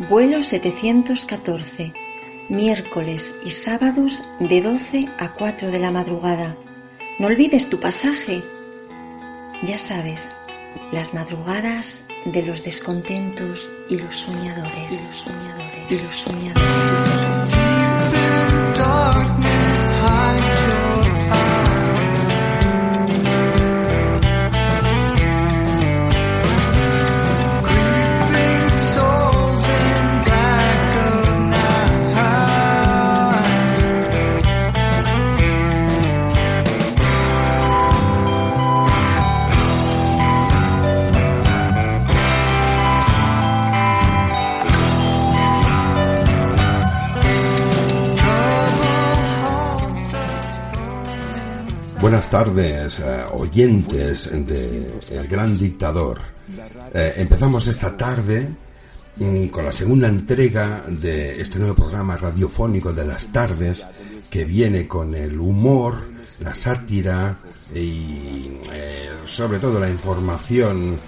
Vuelo 714, miércoles y sábados de 12 a 4 de la madrugada. No olvides tu pasaje. Ya sabes, las madrugadas de los descontentos y los soñadores. Y los soñadores. Y los soñadores. Tardes, eh, oyentes de El Gran Dictador. Eh, empezamos esta tarde mm, con la segunda entrega de este nuevo programa radiofónico de las tardes que viene con el humor, la sátira y eh, sobre todo la información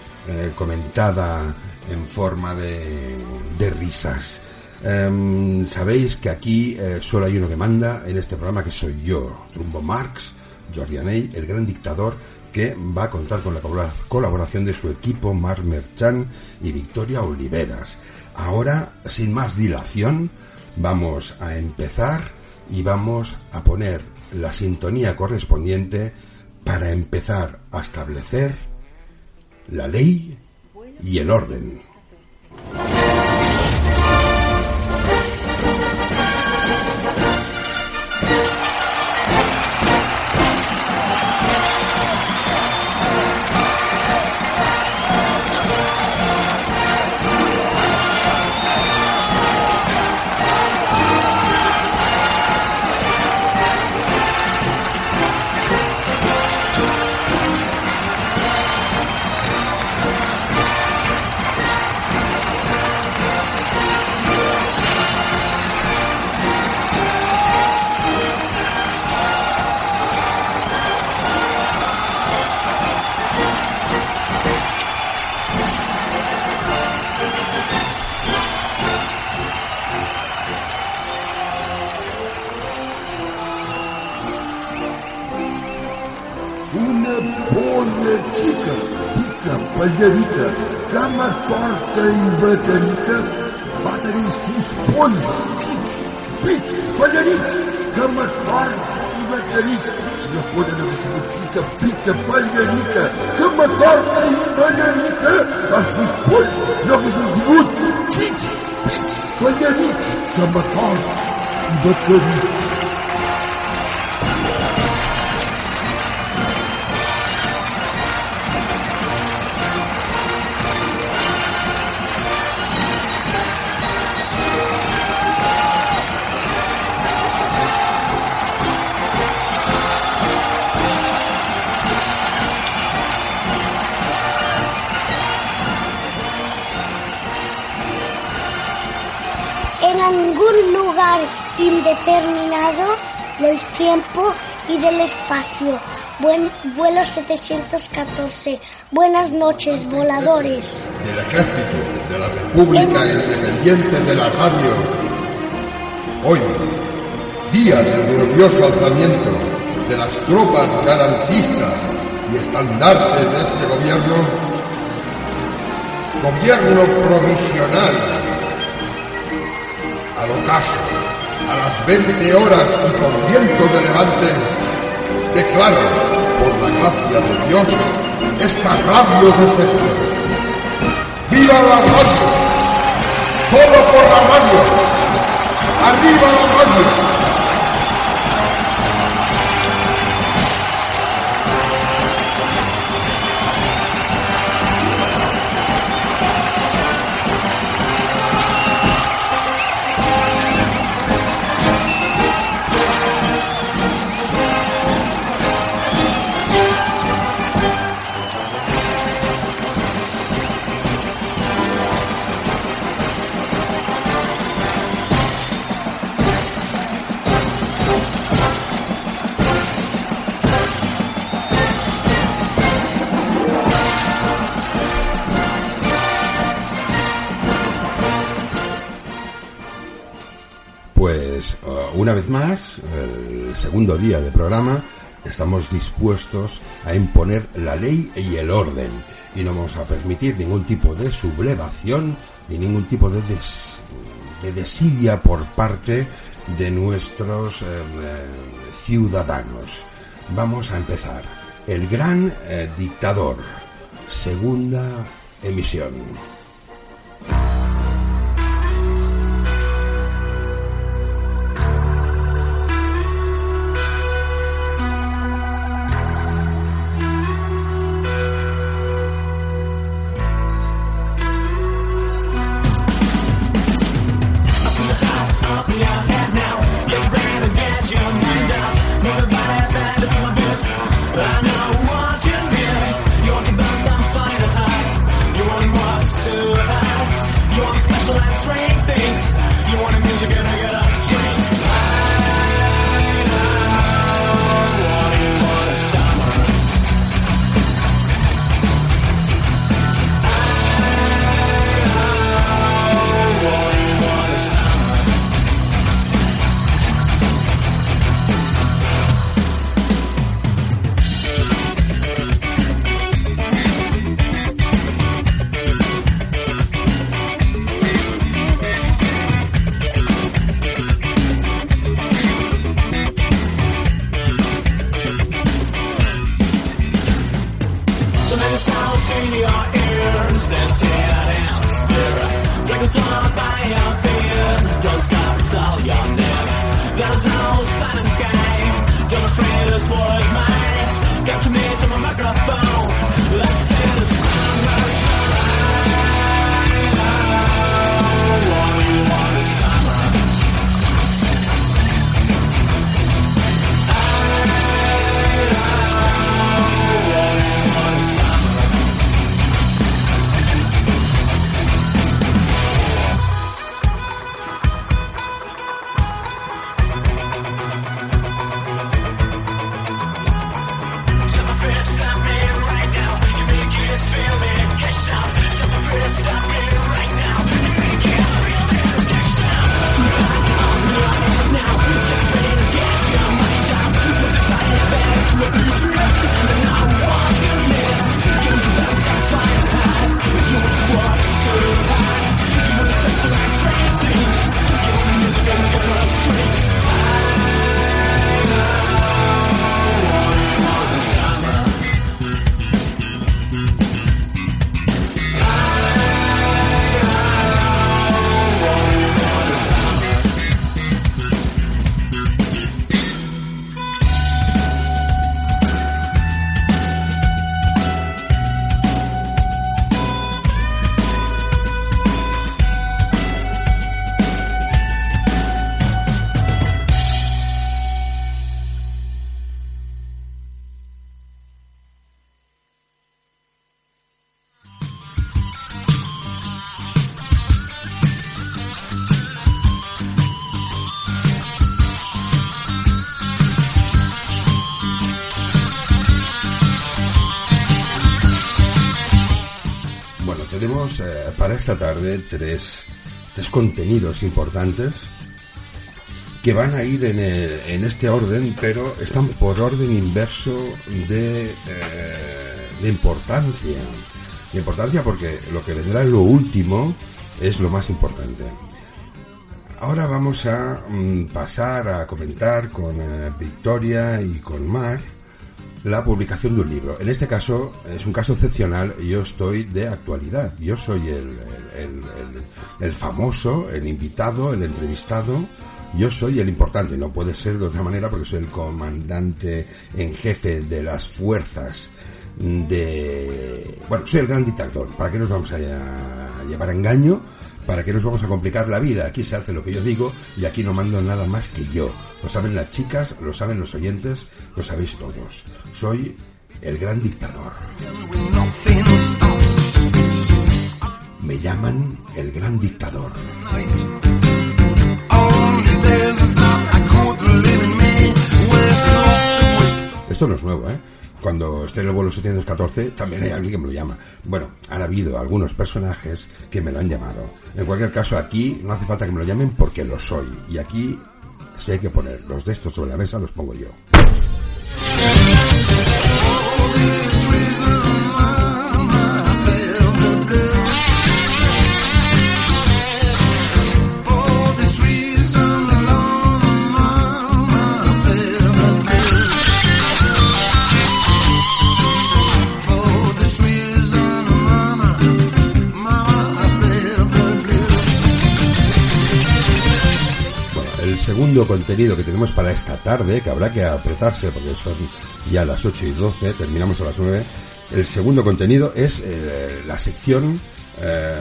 comentada en forma de, de risas. Em, sabéis que aquí solo hay uno que manda en este programa que soy yo, Trumbo Marx Jordi el gran dictador, que va a contar con la colaboración de su equipo Mar Merchan y Victoria Oliveras. Ahora, sin más dilación, vamos a empezar y vamos a poner la sintonía correspondiente para empezar a establecer la ley y el orden. this is good. Teach, teach, when they eat, come back out, but they. Y del espacio. Buen vuelo 714. Buenas noches, voladores. Del ejército de la República Independiente de la Radio. Hoy, día del glorioso alzamiento de las tropas garantistas y estandartes de este gobierno, gobierno provisional, al ocaso a las 20 horas y con viento de levante, declaro, por la gracia de Dios, esta radio recepción. ¡Viva la radio! ¡Todo por la radio! ¡Arriba la radio! Vez más, el segundo día de programa, estamos dispuestos a imponer la ley y el orden y no vamos a permitir ningún tipo de sublevación ni ningún tipo de, de desidia por parte de nuestros eh, ciudadanos. Vamos a empezar. El gran eh, dictador. Segunda emisión. train. Esta tarde tres, tres contenidos importantes que van a ir en, en, este orden, pero están por orden inverso de, eh, de importancia. De importancia porque lo que vendrá lo último es lo más importante. Ahora vamos a mm, pasar a comentar con eh, Victoria y con Mar la publicación de un libro. En este caso es un caso excepcional, yo estoy de actualidad, yo soy el, el, famoso, el invitado, el entrevistado, yo soy el importante, no puede ser de otra manera porque soy el comandante en jefe de las fuerzas de... Bueno, soy el gran dictador, ¿para qué nos vamos a llevar a engaño? ¿Para qué nos vamos a complicar la vida? Aquí se hace lo que yo digo y aquí no mando nada más que yo. Lo saben las chicas, lo saben los oyentes, lo sabéis todos. Soy el gran dictador. Me llaman el gran dictador. Esto no es nuevo, ¿eh? Cuando esté en el vuelo 714 también hay alguien que me lo llama. Bueno, han habido algunos personajes que me lo han llamado. En cualquier caso, aquí no hace falta que me lo llamen porque lo soy. Y aquí si hay que poner los de estos sobre la mesa, los pongo yo. Segundo contenido que tenemos para esta tarde, que habrá que apretarse porque son ya las 8 y 12, terminamos a las 9. El segundo contenido es eh, la sección eh,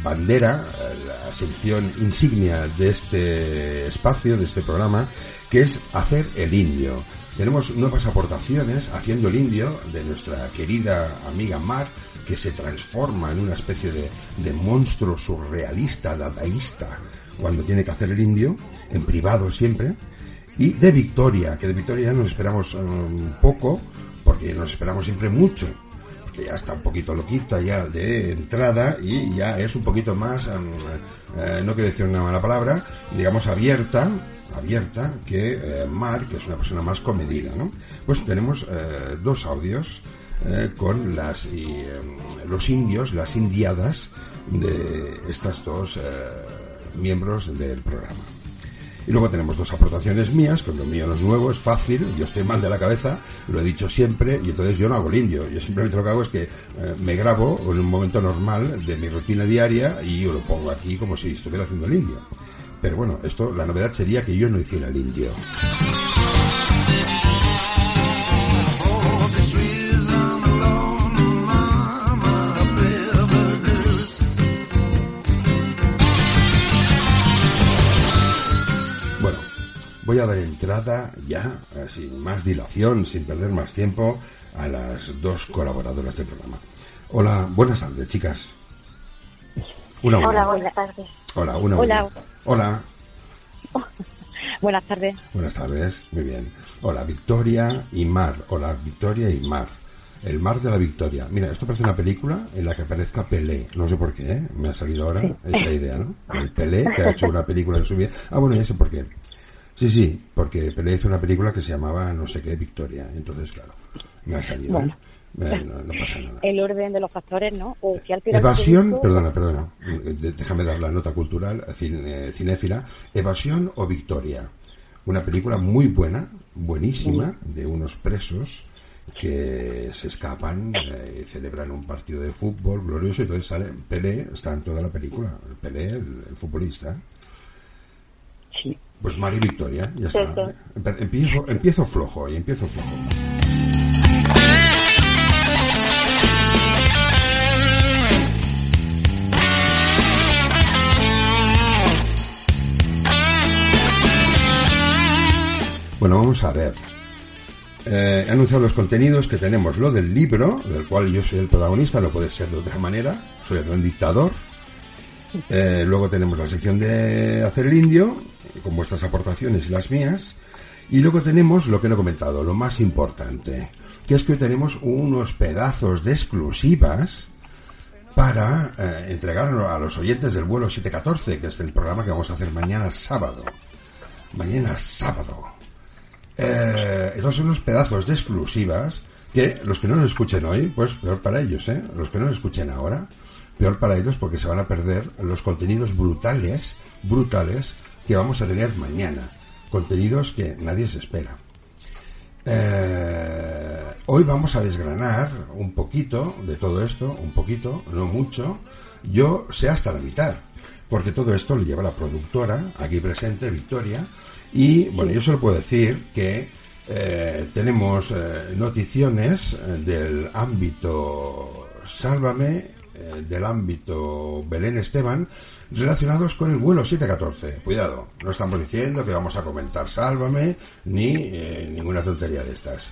bandera, la sección insignia de este espacio, de este programa, que es hacer el indio. Tenemos nuevas aportaciones haciendo el indio de nuestra querida amiga Mar, que se transforma en una especie de, de monstruo surrealista, dadaísta, cuando tiene que hacer el indio, en privado siempre, y de Victoria, que de Victoria ya nos esperamos um, poco, porque nos esperamos siempre mucho, porque ya está un poquito loquita ya de entrada y ya es un poquito más, um, eh, no quiero decir una mala palabra, digamos abierta, abierta que eh, Mar, que es una persona más comedida, ¿no? Pues tenemos eh, dos audios con las y, um, los indios, las indiadas de estas dos miembros del programa. Y luego tenemos dos aportaciones mías, que lo mío no es nuevo, es fácil, yo estoy mal de la cabeza, lo he dicho siempre, y entonces yo no hago el indio. Yo simplemente lo que hago es que eh, me grabo en un momento normal de mi rutina diaria y yo lo pongo aquí como si estuviera haciendo el indio. Pero bueno, esto, la novedad sería que yo no hiciera el indio. Voy a dar entrada ya, eh, sin más dilación, sin perder más tiempo, a las dos colaboradoras del programa. Hola, buenas tardes, chicas. Una, Hola, buenas tardes. Hola, una, Hola. Hola. buenas tardes. Buenas tardes, muy bien. Hola, Victoria y Mar. Hola, Victoria y Mar. El mar de la victoria. Mira, esto parece una película en la que aparezca Pelé. No sé por qué, ¿eh? Me ha salido ahora esta idea, ¿no? El Pelé, que ha hecho una película en su vida. Ah, bueno, ya sé por qué. Sí, sí, porque Pelé hizo una película que se llamaba no sé qué Victoria. Entonces, claro, me ha salido. ¿eh? no, pasa nada. El orden de los factores, ¿no? Evasión, perdona, perdona, déjame dar la nota cultural, cine, cinéfila. Evasión o Victoria. Una película muy buena, buenísima, de unos presos que se escapan eh, y celebran un partido de fútbol glorioso y entonces sale Pelé, está en toda la película, Pelé, el futbolista. Sí. Pues Mari Victoria, ya está. Empiezo, empiezo flojo y empiezo flojo. Bueno, vamos a ver. Eh, he anunciado los contenidos que tenemos. Lo del libro, del cual yo soy el protagonista, no puede ser de otra manera. Soy el dictador. Eh, luego tenemos la sección de hacer el indio, con vuestras aportaciones y las mías. Y luego tenemos lo que no he comentado, lo más importante, que es que hoy tenemos unos pedazos de exclusivas para eh, entregar a los oyentes del vuelo 714, que es el programa que vamos a hacer mañana sábado. Mañana sábado. Eh, estos son unos pedazos de exclusivas que los que no nos escuchen hoy, pues peor para ellos, ¿eh? Los que no nos escuchen ahora, peor para ellos porque se van a perder los contenidos brutales, brutales que vamos a tener mañana. Contenidos que nadie se espera. Eh, hoy vamos a desgranar un poquito de todo esto, un poquito, no mucho. Yo sé hasta la mitad, porque todo esto lo lleva la productora, aquí presente, Victoria. Y bueno, yo solo puedo decir que eh, tenemos eh, noticiones del ámbito Sálvame eh, del ámbito Belén Esteban relacionados con el vuelo 714. Cuidado, no estamos diciendo que vamos a comentar Sálvame ni eh, ninguna tontería de estas.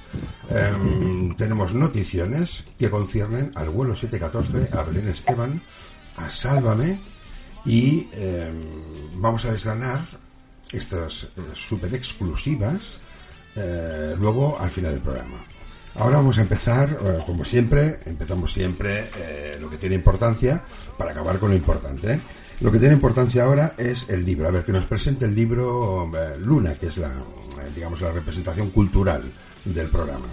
Em, tenemos noticiones que conciernen al vuelo 714, a Belén Esteban, a Sálvame y em, vamos a desgranar estas eh, super exclusivas luego al final del programa. Ahora vamos a empezar, eh, como siempre, empezamos siempre eh, lo que tiene importancia para acabar con lo importante. ¿eh? Lo que tiene importancia ahora es el libro. A ver, que nos presente el libro Luna, que es la, digamos, la representación cultural del programa.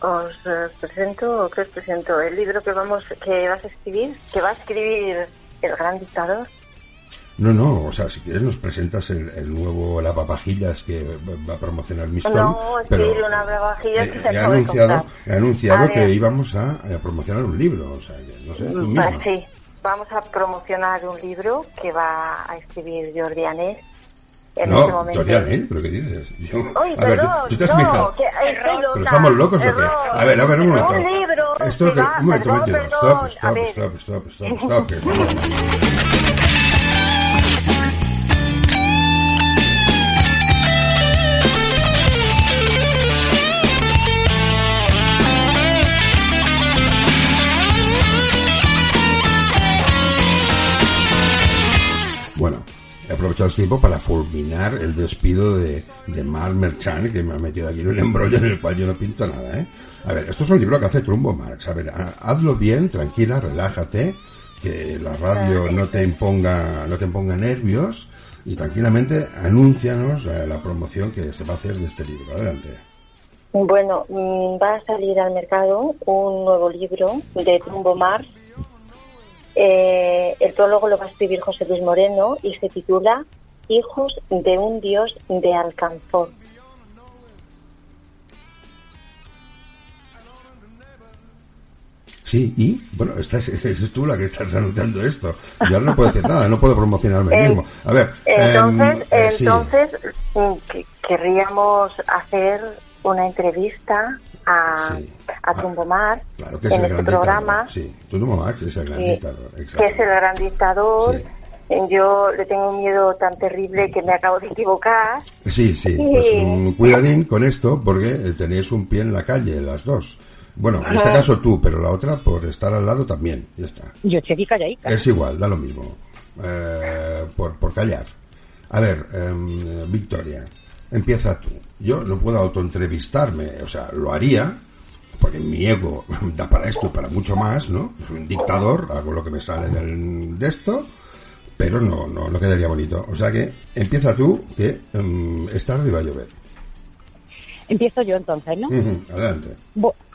Os presento, ¿qué os presento? El libro que vamos, que vas a escribir, que va a escribir el gran dictador. No, no, o sea, si quieres nos presentas el, el nuevo lavavajillas que va a promocionar Mistol. No, pero sí, una lavavajillas que se he anunciado, he anunciado que íbamos a, promocionar un libro, o sea, no sé, tú pues Sí, vamos a promocionar un libro que va a escribir Jordi Anés. En no, este momento. Jordi Anés, ¿pero qué dices? Yo, Oye, a ver, ¿tú, te has no, fijado? Que, ¿Pero estamos locos o qué? A ver, a ver, un momento. Un libro Esto que, un momento, un momento. Stop, stop, stop, stop, stop, stop, stop. Bueno, he aprovechado este tiempo para fulminar el despido de, de Mark Merchant, que me ha metido aquí en un embrollo en el cual yo no pinto nada, ¿eh? A ver, esto es un libro que hace Trumbo Marx. A ver, hazlo bien, tranquila, relájate, que la radio no te imponga, no te imponga nervios y tranquilamente anúncianos la, la promoción que se va a hacer de este libro. Adelante. Bueno, mm, va a salir al mercado un nuevo libro de Trumbo Marx eh, el prólogo lo va a escribir José Luis Moreno y se titula Hijos de un Dios de Alcanzor. Sí, y bueno, esta es, tú la que estás anunciando esto. Yo no puedo decir nada, no puedo promocionarme eh, mismo. A ver, entonces, em, entonces mm, querríamos hacer una entrevista a, a Tumbomar claro, que es en el este programa. Sí, Tumbomar es el gran dictador. Que es el gran dictador. Yo le tengo un miedo tan terrible que me acabo de equivocar. Sí, sí, pues un cuidadín con esto porque tenéis un pie en la calle, las dos. Bueno, en este caso tú, pero la otra por estar al lado también, ya está. Yo estoy calladita. Es igual, da lo mismo. Eh, por, por callar. A ver, em, Victoria, empieza tú. Yo no puedo autoentrevistarme, o sea, lo haría, porque mi ego da para esto y para mucho más, ¿no? Soy un dictador, hago lo que me sale del, de esto, pero no, no, no quedaría bonito. O sea que empieza tú, que um, está arriba a llover. Empiezo yo entonces, ¿no? adelante.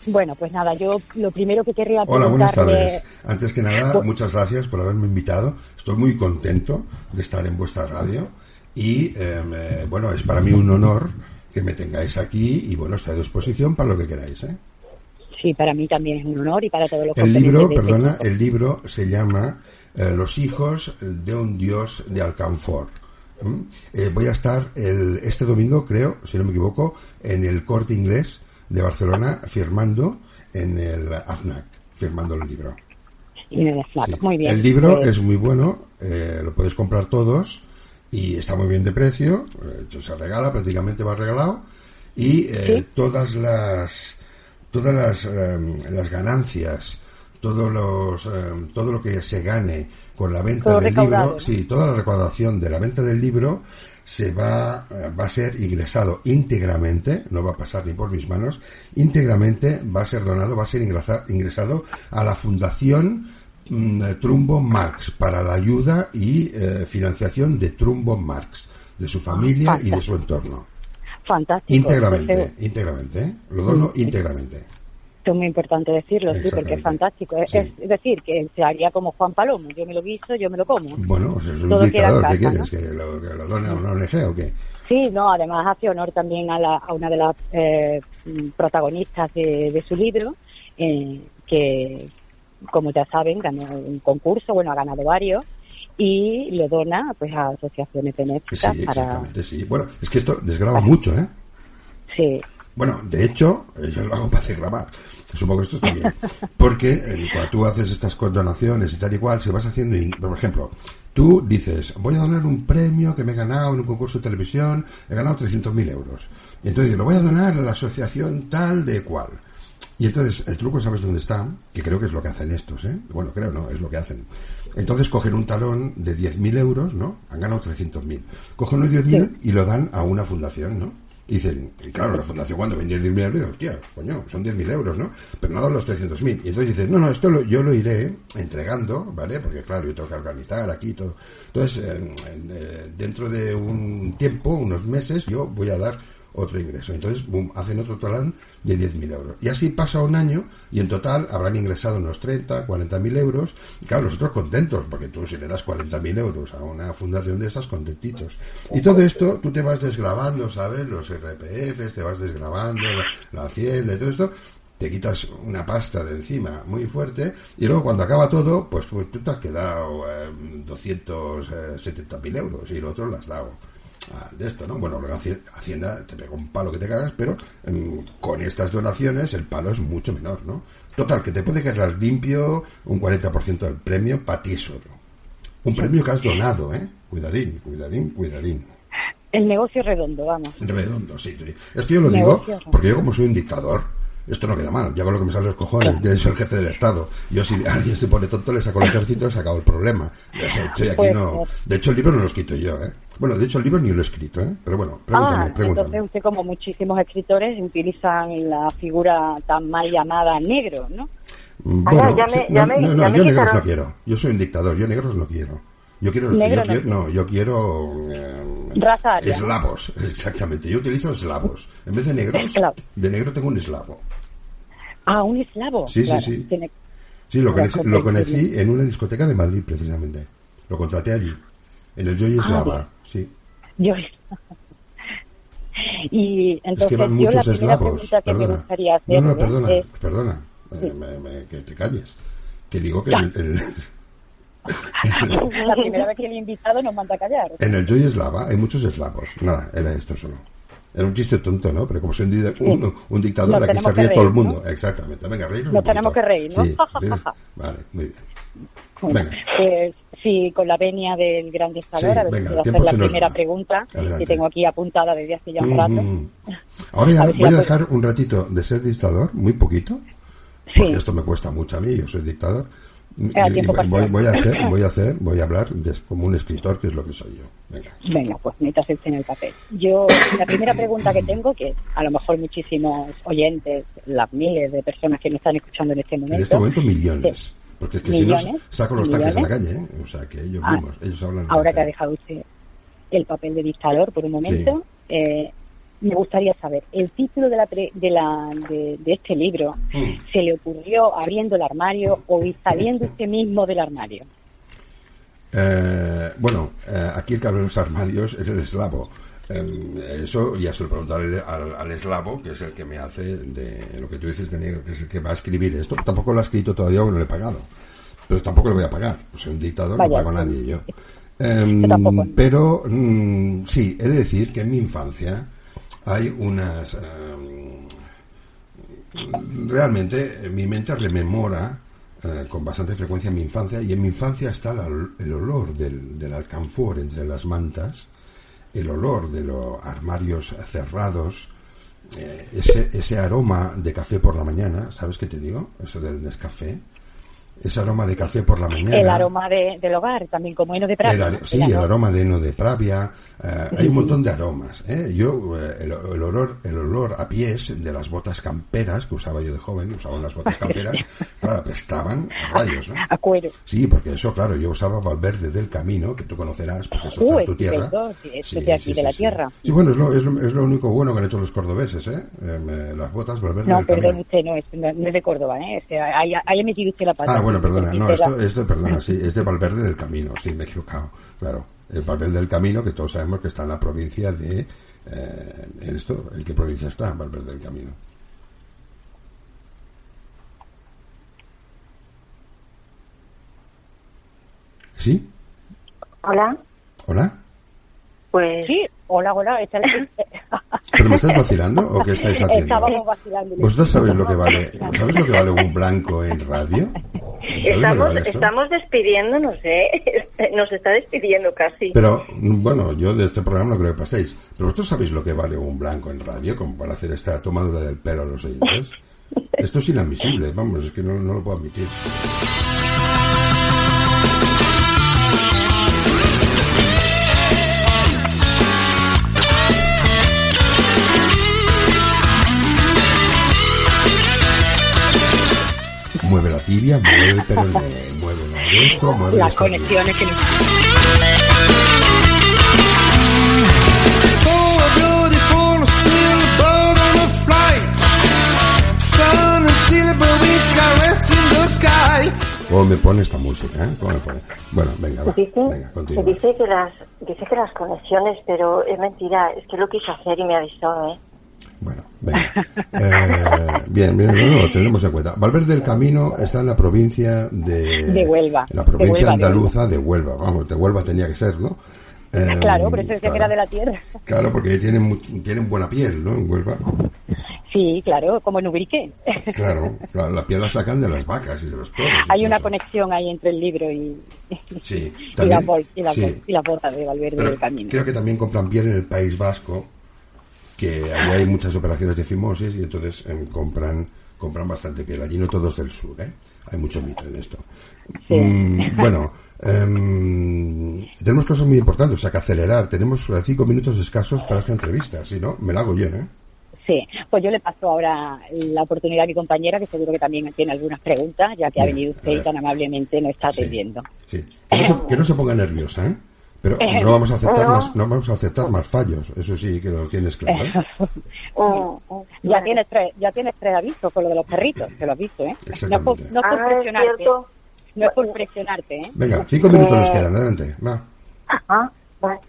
bueno, pues nada, yo lo primero que querría Hola, buenas tardes. Antes que nada, muchas gracias por haberme invitado. Estoy muy contento de estar en vuestra radio y, em, eh, bueno, es para mí un honor que me tengáis aquí y bueno, estoy a disposición para lo que queráis. ¿eh? Sí, para mí también es un honor y para todos los El libro, perdona, el libro se llama eh, Los hijos de un dios de Alcanfor. Eh, voy a estar el, este domingo, creo, si no me equivoco, en el corte inglés de Barcelona firmando en el AFNAC, firmando el libro. En el AFNAC, muy bien. El libro es muy bueno, eh, lo podéis comprar todos y está muy bien de precio, hecho se regala, prácticamente va regalado y eh, todas las todas las, em, las ganancias, todos los em, todo lo que se gane con la venta del libro, sí, toda la recaudación de la venta del libro se va eh, va a ser ingresado íntegramente, no va a pasar ni por mis manos, íntegramente va a ser donado, va a ser ingresado a la fundación eh, Trumbo Marx para la ayuda y eh, financiación de Trumbo Marx, de su familia y de su entorno. Fantástico. Íntegramente, íntegramente, ¿eh? lo dono íntegramente. Es muy importante decirlo, sí, porque es fantástico. Es, decir, que se haría como Juan Palomo, yo me lo guiso, yo me lo como. Bueno, es un dictador, ¿qué quieres? ¿Que lo, que lo done a una ONG o qué? Sí, no, además hace honor también a, la, a una de las protagonistas de, de, su libro, que, como ya saben, ganó un concurso, bueno, ha ganado varios y lo dona pues a asociaciones benéficas sí, exactamente, sí. Bueno, es que esto desgraba mucho, ¿eh? Sí. Bueno, de hecho, eh, yo lo hago para grabar. Supongo que esto está bien. Porque eh, cuando tú haces estas donaciones y tal y cual, se vas haciendo, por ejemplo, tú dices, voy a donar un premio que me he ganado en un concurso de televisión, he ganado 300.000 euros. Y entonces lo voy a donar a la asociación tal de cual. Y entonces, el truco, ¿sabes dónde está? Que creo que es lo que hacen estos, ¿eh? Bueno, creo, no, es lo que hacen. Entonces cogen un talón de 10.000 euros, ¿no? Han ganado 300.000. Cogen los 10.000 y lo dan a una fundación, ¿no? Y dicen, y claro, la fundación cuando vendía 10.000 euros, hostia, coño, son 10.000 euros, ¿no? Pero no los 300.000. Y entonces dicen, no, no, esto lo- yo lo iré entregando, ¿vale? Porque claro, yo tengo que organizar aquí y todo. Entonces, eh, eh, dentro de un tiempo, unos meses, yo voy a dar otro ingreso. Entonces, boom, hacen otro total de 10.000 euros. Y así pasa un año y en total habrán ingresado unos 30, 40.000 euros. Y claro, nosotros contentos, porque tú si le das 40.000 euros a una fundación de estas, contentitos. Y todo esto, tú te vas desgrabando, ¿sabes? Los RPFs, te vas desgrabando, la, la hacienda y todo esto. Te quitas una pasta de encima muy fuerte y luego cuando acaba todo, pues, pues tú te has quedado eh, 270.000 euros y el otro lo has dado de esto, ¿no? Bueno, Hacienda te pega un palo que te cagas, pero em, con estas donaciones el palo es mucho menor, ¿no? Total, que te puede quedar limpio un 40% del premio para ti solo. Un premio que has donado, ¿eh? Cuidadín, cuidadín, cuidadín. El negocio redondo, vamos. Redondo, sí. sí. Esto yo lo digo porque yo como soy un dictador, esto no queda mal, yo hago lo que me sale de los cojones, yo soy el jefe del Estado. Yo si alguien se pone tonto le saco el ejército y se acabó el problema. Estoy aquí no... De hecho el libro no lo he escrito yo, ¿eh? Bueno, de hecho el libro ni lo he escrito, ¿eh? Pero bueno, pregúntame, ah, pregúntame. entonces usted, como muchísimos escritores, utilizan la figura tan mal llamada negro, ¿no? Mm, Ah, ya, Bueno, ya me- no, ya me- no, no, ya me yo negros quitaron- no quiero. Yo soy un dictador, yo negros no quiero. Yo quiero, Negro yo no quiero- quiere. no, yo quiero eh, Raza aria, ¿no? eslavos, exactamente. Yo utilizo eslavos. En vez de negros, Esclavo. de negro tengo un eslavo. Ah, un eslavo. Sí, sí, claro, sí. tiene- Sí, lo conocí, lo competir. conocí en una discoteca de Madrid, precisamente. Lo contraté allí, en el Joy Eslava, bien. sí. Yo. y entonces es que van yo muchos la primera eslavos. Perdona. gustaría no, hacer no, perdona, perdona. Eh, me- me- que te calles. Que digo que el- el- la primera vez que el invitado nos manda a callar. En el Joy Eslava hay muchos eslavos. Nada, era esto solo. Era un chiste tonto, ¿no? Pero como soy un, un, un dictador, aquí se ríe todo el mundo. Exactamente. Venga, reíros Nos tenemos que reír, ¿no? Sí. Vale, muy bien. Venga. Pues sí, con la venia del gran dictador, Sí, a ver venga, si puedo hacer la primera va. pregunta Adelante. que tengo aquí apuntada desde hace ya un rato. Mm. Ahora ya A ver si voy a dejar un ratito de ser dictador, muy poquito, Sí. porque esto me cuesta mucho a mí, yo soy dictador. Y tiempo voy, voy a hacer, voy a hacer, voy a hablar de- como un escritor, que es lo que soy yo. Venga. Venga, pues métase en el papel. Yo, la primera pregunta que tengo, que a lo mejor muchísimos oyentes, las miles de personas que me están escuchando en este momento, En este momento millones. Porque es que si ¿Millones? no, saco los tanques en la calle, ¿eh? O sea, que ellos Ah, mismos, ellos hablan. ahora que ha dejado usted el papel de dictador por un momento, eh, me gustaría saber, el título de, la pre- de, la, de, de este libro, Mm. ¿se le ocurrió abriendo el armario o saliendo usted mismo del armario? Eh, bueno, eh, aquí el que abre los armarios es el eslavo. Eh, eso ya se lo pregunto al, al- eslavo, que es el que me hace de lo que tú dices de negro, que es el que va a escribir esto. Tampoco lo ha escrito todavía no le he pagado. Pero tampoco le voy a pagar. Pues soy un dictador, no Vaya, pago a nadie yo. Em, Yo tampoco. pero mm, sí, he de decir que en mi infancia hay unas... em, realmente eh, mi mente rememora eh, con bastante frecuencia mi infancia y en mi infancia está la- el olor del, del alcanfor entre las mantas, el olor de los armarios cerrados, eh, ese, ese aroma de café por la mañana, ¿sabes qué te digo? Eso del Nescafé. Ese aroma de café por la mañana. El aroma de- del hogar, también como heno de prato. El sí, El el aroma. aroma de heno de pravia. Eh, hay un montón de aromas. ¿eh? Yo, eh, el, el olor, el olor a pies de las botas camperas que usaba yo de joven, usaba unas botas camperas, claro, apestaban a rayos, ¿no? A cuero. Sí, porque eso, claro, yo usaba Valverde del Camino, que tú conocerás, porque eso está en tu tierra. estupendo, sí, eso es de aquí, de la tierra. Sí, bueno, es lo, es, lo, es lo único bueno que han hecho los cordobeses, ¿eh? Eh, las botas Valverde No, del perdón, Camino. usted no es, no no es de Córdoba, ¿eh? O sea, haya, haya metido usted la pata. Ah, bueno, perdona, no, Usted esto, esto, perdona, sí, es de Valverde del Camino, sí, me he equivocado, claro. El Valverde del Camino, que todos sabemos que está en la provincia de... Eh, en esto, ¿En qué provincia está Valverde del Camino? ¿Sí? Hola, ¿Hola? pues Sí, hola, hola. Está ¿Pero me estás vacilando o qué estáis haciendo? Estábamos vacilando. ¿Vosotros sabéis lo que vale, ¿sabéis lo que vale un blanco en radio? ¿Sabéis lo que estamos, vale estamos despidiéndonos, ¿eh? Nos está despidiendo casi. Pero, bueno, yo de este programa no creo que paséis. Pero vosotros sabéis lo que vale un blanco en radio, como para hacer esta tomadura del pelo a los oyentes. Esto es inadmisible, vamos, es que no, no lo puedo admitir. Olivia mueve, pero le mueve esto, mueve Las esto. conexiones que nos... ¿Cómo me pone esta música? ¿eh? ¿Cómo me pone? Bueno, venga, va. Dice, Venga, se continúa. dice que las dice que las conexiones, pero es mentira, es que lo quiso hacer y me avisó, ¿eh? Bueno, venga. Eh, bien, bien, lo tendremos en cuenta. Valverde del Camino está en la provincia de... De Huelva. En la provincia De Huelva, de andaluza de Huelva. Vamos, de Huelva tenía que ser, ¿no? Eh, Claro, por eso decía claro. que era de la tierra. Claro, porque tienen, tienen buena piel, ¿no? En Huelva. Sí, claro, como en Ubrique. Claro, claro, la piel la sacan de las vacas y de los toros. Hay una eso. conexión ahí entre el libro y, Sí, y, la, también, bol- y, la, sí. bol- y la boda de Valverde Pero del Camino. creo que también compran piel en el País Vasco, que allí hay muchas operaciones de fimosis y entonces em, compran compran bastante piel. Allí no todos del sur, ¿eh? Hay mucho mito en esto. Mm, bueno, em, tenemos cosas muy importantes, o sea que acelerar. Tenemos eh, cinco minutos escasos para esta entrevista, si no, me la hago yo, ¿eh? Sí, pues yo le paso ahora la oportunidad a mi compañera, que seguro que también tiene algunas preguntas, ya que ha venido usted y tan amablemente nos está Sí. atendiendo. Sí. Que no, se, que no se ponga nerviosa, ¿eh? Pero no vamos a aceptar No. más, no vamos a aceptar más fallos, eso sí que lo tienes claro. ¿eh? Mm, mm, Ya tienes tres, ya tienes tres avisos con lo de los perritos, que lo has visto, ¿eh? No Exactamente. no es por Ah, es presionarte, no es por presionarte, ¿eh? Venga, cinco minutos nos Eh, quedan, adelante. Va. Ajá, vale.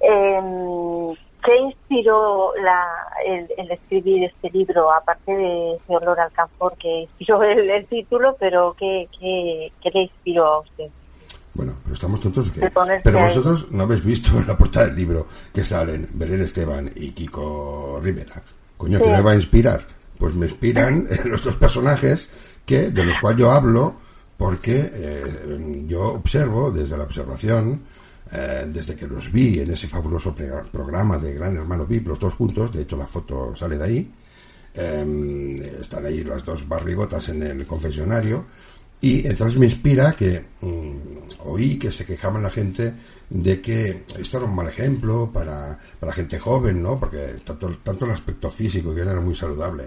Em, ¿Qué inspiró la, el, el escribir este libro, aparte de ese olor al campo que inspiró el, el título, pero ¿qué, qué, qué le inspiró a usted? Bueno, pero estamos tontos que... Ponerse Pero vosotros no habéis visto en la portada del libro que salen Belén Esteban y Kiko Rivera. Coño, ¿qué Sí. me va a inspirar? Pues me inspiran los dos personajes que de los cuales yo hablo porque eh, yo observo desde la observación, eh, desde que los vi en ese fabuloso programa de Gran Hermano VIP, los dos juntos, de hecho la foto sale de ahí, eh, están ahí las dos barrigotas en el confesionario y entonces me inspira que mm, oí que se quejaban la gente de que esto era un mal ejemplo para, para gente joven, ¿no? Porque tanto, tanto el aspecto físico, que era muy saludable,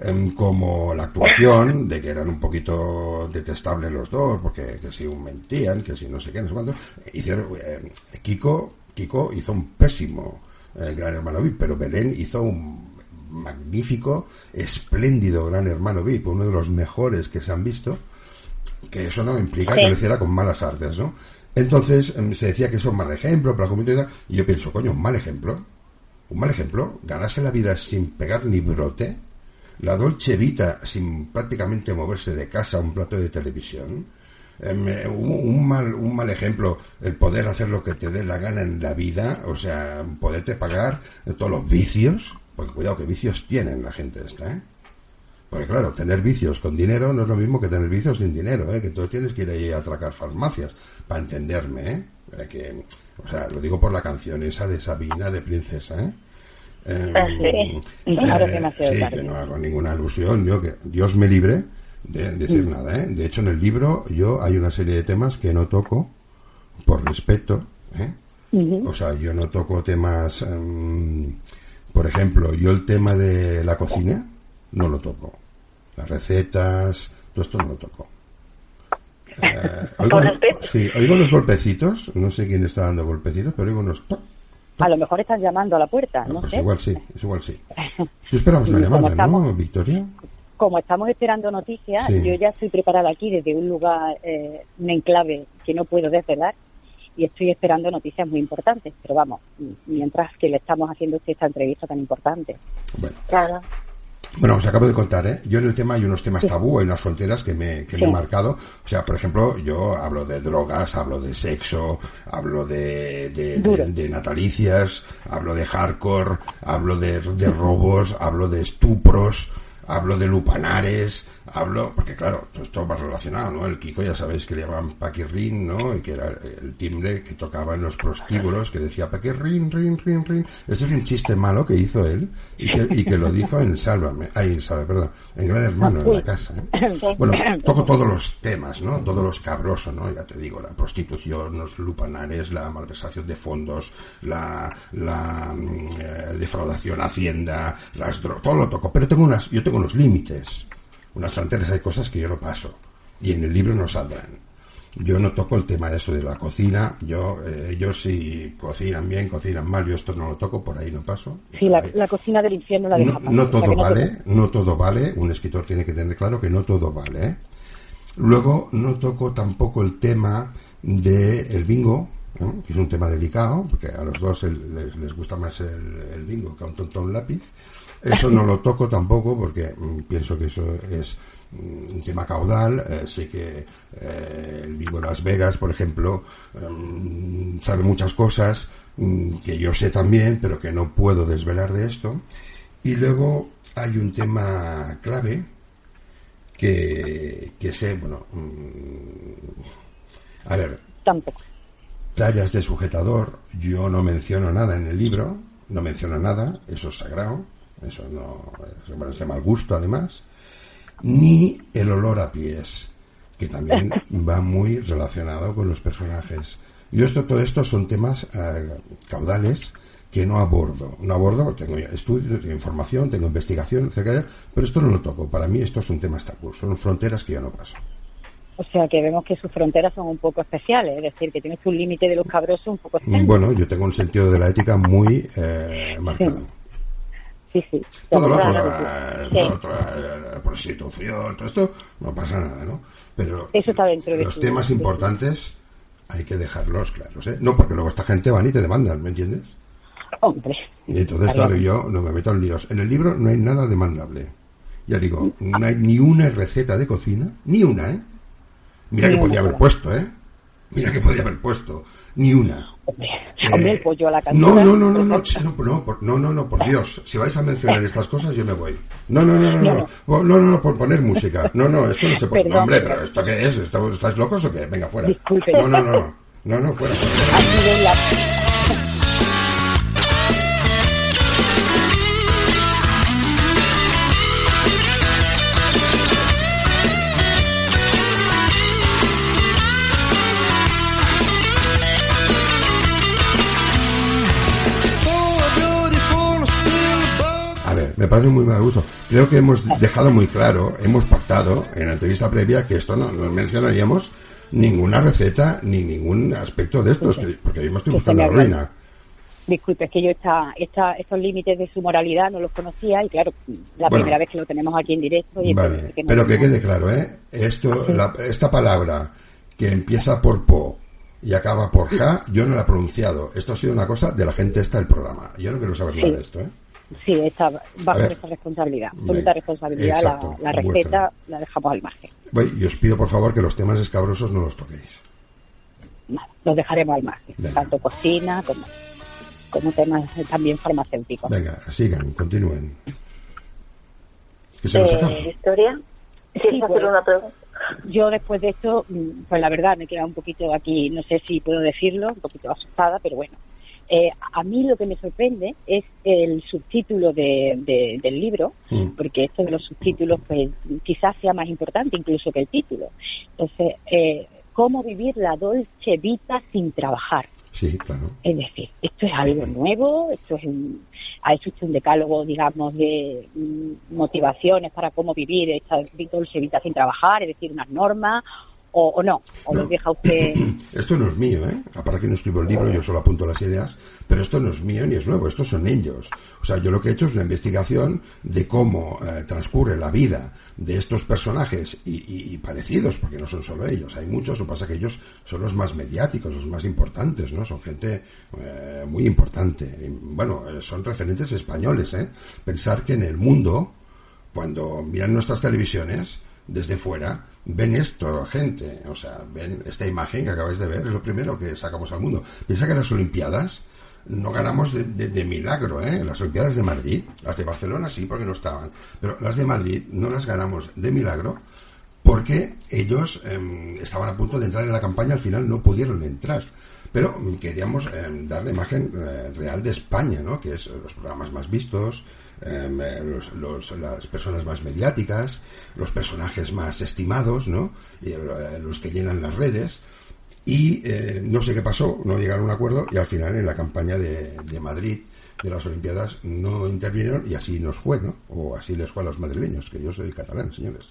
em, como la actuación, de que eran un poquito detestables los dos, porque que si mentían, que si no sé qué, no sé cuánto, hicieron, eh, Kiko, Kiko hizo un pésimo eh, Gran Hermano VIP, pero Belén hizo un magnífico, espléndido Gran Hermano VIP, uno de los mejores que se han visto, que eso no implica Sí. que lo hiciera con malas artes, ¿no? Entonces em, se decía que eso es un mal ejemplo para la comunidad y yo pienso, coño, un mal ejemplo, un mal ejemplo, ganarse la vida sin pegar ni brote, la Dolce Vita sin prácticamente moverse de casa a un plato de televisión, em, eh, un, un mal, un mal ejemplo, el poder hacer lo que te dé la gana en la vida, o sea, poderte pagar todos los vicios, porque cuidado que vicios tienen la gente esta, ¿eh? Porque claro, tener vicios con dinero no es lo mismo que tener vicios sin dinero, ¿eh? que tú tienes que ir ahí a atracar farmacias, para entenderme, ¿eh? Eh, que, o sea, lo digo por la canción esa de Sabina de Princesa, ¿eh? Eh, sí. Que no hago ninguna alusión, yo que Dios me libre de decir nada, ¿eh? De hecho, en el libro yo hay una serie de temas que no toco por respeto, ¿eh? O sea, yo no toco temas, em, por ejemplo, yo el tema de la cocina no lo toco. Las recetas, todo esto no lo toco. Eh, oigo, Por respeto. sí, oigo unos golpecitos, no sé quién está dando golpecitos, pero oigo unos... toc, A lo mejor están llamando a la puerta, no pues sé. igual sí, es igual sí. Tú esperabas una llamada, ¿no, estamos- Victoria? Como estamos esperando noticias, Sí. yo ya estoy preparada aquí desde un lugar, eh, un enclave que no puedo desvelar y estoy esperando noticias muy importantes. Pero vamos, mientras que le estamos haciendo usted esta entrevista tan importante. Bueno, Claro. Bueno, os acabo de contar, ¿eh? Yo en el tema hay unos temas tabú, hay unas fronteras que me, que me he marcado. O sea, por ejemplo, yo hablo de drogas, hablo de sexo, hablo de, de, de- de natalicias, hablo de hardcore, hablo de, de robos, hablo de estupros, hablo de lupanares, hablo, porque claro, todo esto va relacionado, ¿no? El Kiko ya sabéis que le llamaban Paquirrin, ¿no? Y que era el timbre que tocaba en los prostíbulos, que decía Paquirrin, rin, rin, rin. Este es un chiste malo que hizo él y que, y que lo dijo en Sálvame, ahí en Sálvame, perdón, en Gran Hermano, en la casa. ¿eh? Bueno, toco todos los temas, ¿no? Todos los cabrosos, ¿no? Ya te digo, la prostitución, los lupanares, la malversación de fondos, la, la mm, eh, defraudación Hacienda, las drogas, todo lo toco. Pero tengo unas, yo tengo unos límites, unas fronteras, hay cosas que yo no paso. y en el libro no saldrán. Yo no toco el tema de eso de la cocina. Yo, eh, ellos si cocinan bien, cocinan mal. Yo esto no lo toco, por ahí no paso. Sí, la, cocina del infierno la deja No, no todo vale, no todo vale. Un escritor tiene que tener claro que no todo vale. ¿eh? Luego no toco tampoco el tema del el bingo, que es un tema delicado, porque a los dos les, gusta más el, bingo que a un tontón lápiz. Eso no lo toco tampoco porque mm, pienso que eso es mm, un tema caudal. Eh, sé que eh, el de Las Vegas, por ejemplo, mm, sabe muchas cosas que yo sé también, pero que no puedo desvelar de esto. Y luego hay un tema clave que, que sé, bueno, a ver. Tampoco tallas de sujetador, yo no menciono nada en el libro, no menciono nada, eso es sagrado, eso no es de mal gusto además, ni el olor a pies, que también va muy relacionado con los personajes. Yo esto, todo esto son temas eh, caudales que no abordo. No abordo porque tengo estudios, tengo información, tengo investigación, etcétera, pero esto no lo toco. Para mí esto es un tema tabú, son fronteras que yo no paso. O sea que vemos que sus fronteras son un poco especiales, es decir, que tienes un límite de los cabrosos un poco especial. Bueno, yo tengo un sentido de la ética muy eh, marcado. Sí, sí. Todo lo otro, la, prostitución, todo esto, no pasa nada, ¿no? Pero Eso está dentro de los temas importantes hay que dejarlos claros, ¿eh? No, porque luego esta gente van y te demandan, ¿me entiendes? Hombre. Y entonces, claro, yo no me meto en líos. En el libro no hay nada demandable. Ya digo, no hay ni una receta de cocina, ni una, ¿eh? Mira que podía haber puesto, ¿eh? Mira que podía haber puesto. Ni una. Hombre, el eh, pollo a la No, no, no, no, no, no, por, no, no, no, por Dios. Si vais a mencionar estas cosas, yo me voy. No, no, no, no, no, no, no, no, por poner música. No, no, esto no se puede. Hombre, pero ¿esto qué es? ¿Estáis locos o qué? Venga, fuera. No, no, no, no, no, no, fuera. Parece muy mal gusto. Creo que hemos dejado muy claro, hemos pactado en la entrevista previa que esto no, mencionaríamos ninguna receta ni ningún aspecto de estos, porque yo me estoy buscando la ruina. Disculpe, es que yo esta, esta, estos límites de su moralidad no los conocía y claro, la primera vez que lo tenemos aquí en directo. Y vale, pero que quede claro, ¿eh? Esto, esta palabra que empieza por po y acaba por ja, yo no la he pronunciado. Esto ha sido una cosa de la gente esta del programa. Yo no quiero saber nada de esto, ¿eh? Sí, está bajo nuestra responsabilidad, absoluta responsabilidad. la, receta la dejamos al margen. y os pido por favor que los temas escabrosos no los toquéis. los dejaremos al margen, tanto cocina como, como temas también farmacéuticos. Venga, sigan, continúen. eh, ¿Historia? Sí, pues, una pregunta. Yo después de esto, mm, pues la verdad me queda un poquito aquí, no sé si puedo decirlo, un poquito asustada, pero bueno, eh, a mí lo que me sorprende es el subtítulo de, del libro, mm. porque esto de los subtítulos pues quizás sea más importante incluso que el título. Entonces, eh, ¿cómo vivir la dolce vita sin trabajar? Sí, claro. Es decir, esto es algo nuevo, esto es un, ha hecho un decálogo, digamos, de mm, motivaciones para cómo vivir esta dolce vita sin trabajar, es decir, unas normas o, no, o lo deja usted. Esto no es mío, ¿eh? Aparte que no escribo el libro, yo solo apunto las ideas, pero esto no es mío ni es nuevo, estos son ellos. O sea, yo lo que he hecho es una investigación de cómo eh, transcurre la vida de estos personajes y, parecidos, porque no son solo ellos, hay muchos, lo que pasa que ellos son los más mediáticos, los más importantes, ¿no? Son gente eh, muy importante. bueno, eh, son referentes españoles, ¿eh? Pensar que en el mundo, cuando miran nuestras televisiones, desde fuera, ven esto, gente, o sea, ven esta imagen que acabáis de ver, es lo primero que sacamos al mundo. Piensa que las Olimpiadas no ganamos de, milagro, ¿eh? Las Olimpiadas de Madrid, las de Barcelona sí, porque no estaban, pero las de Madrid no las ganamos de milagro porque ellos em, estaban a punto de entrar en la campaña, al final no pudieron entrar. Pero queríamos em, dar la imagen eh, real de España, ¿no? Que es los programas más vistos, eh, los, las personas más mediáticas, los personajes más estimados, ¿no? Y, eh, los que llenan las redes. Y eh, no sé qué pasó, no llegaron a un acuerdo y al final en la campaña de, Madrid de las Olimpiadas no intervinieron y así nos fue, ¿no? O así les fue a los madrileños, que yo soy catalán, señores.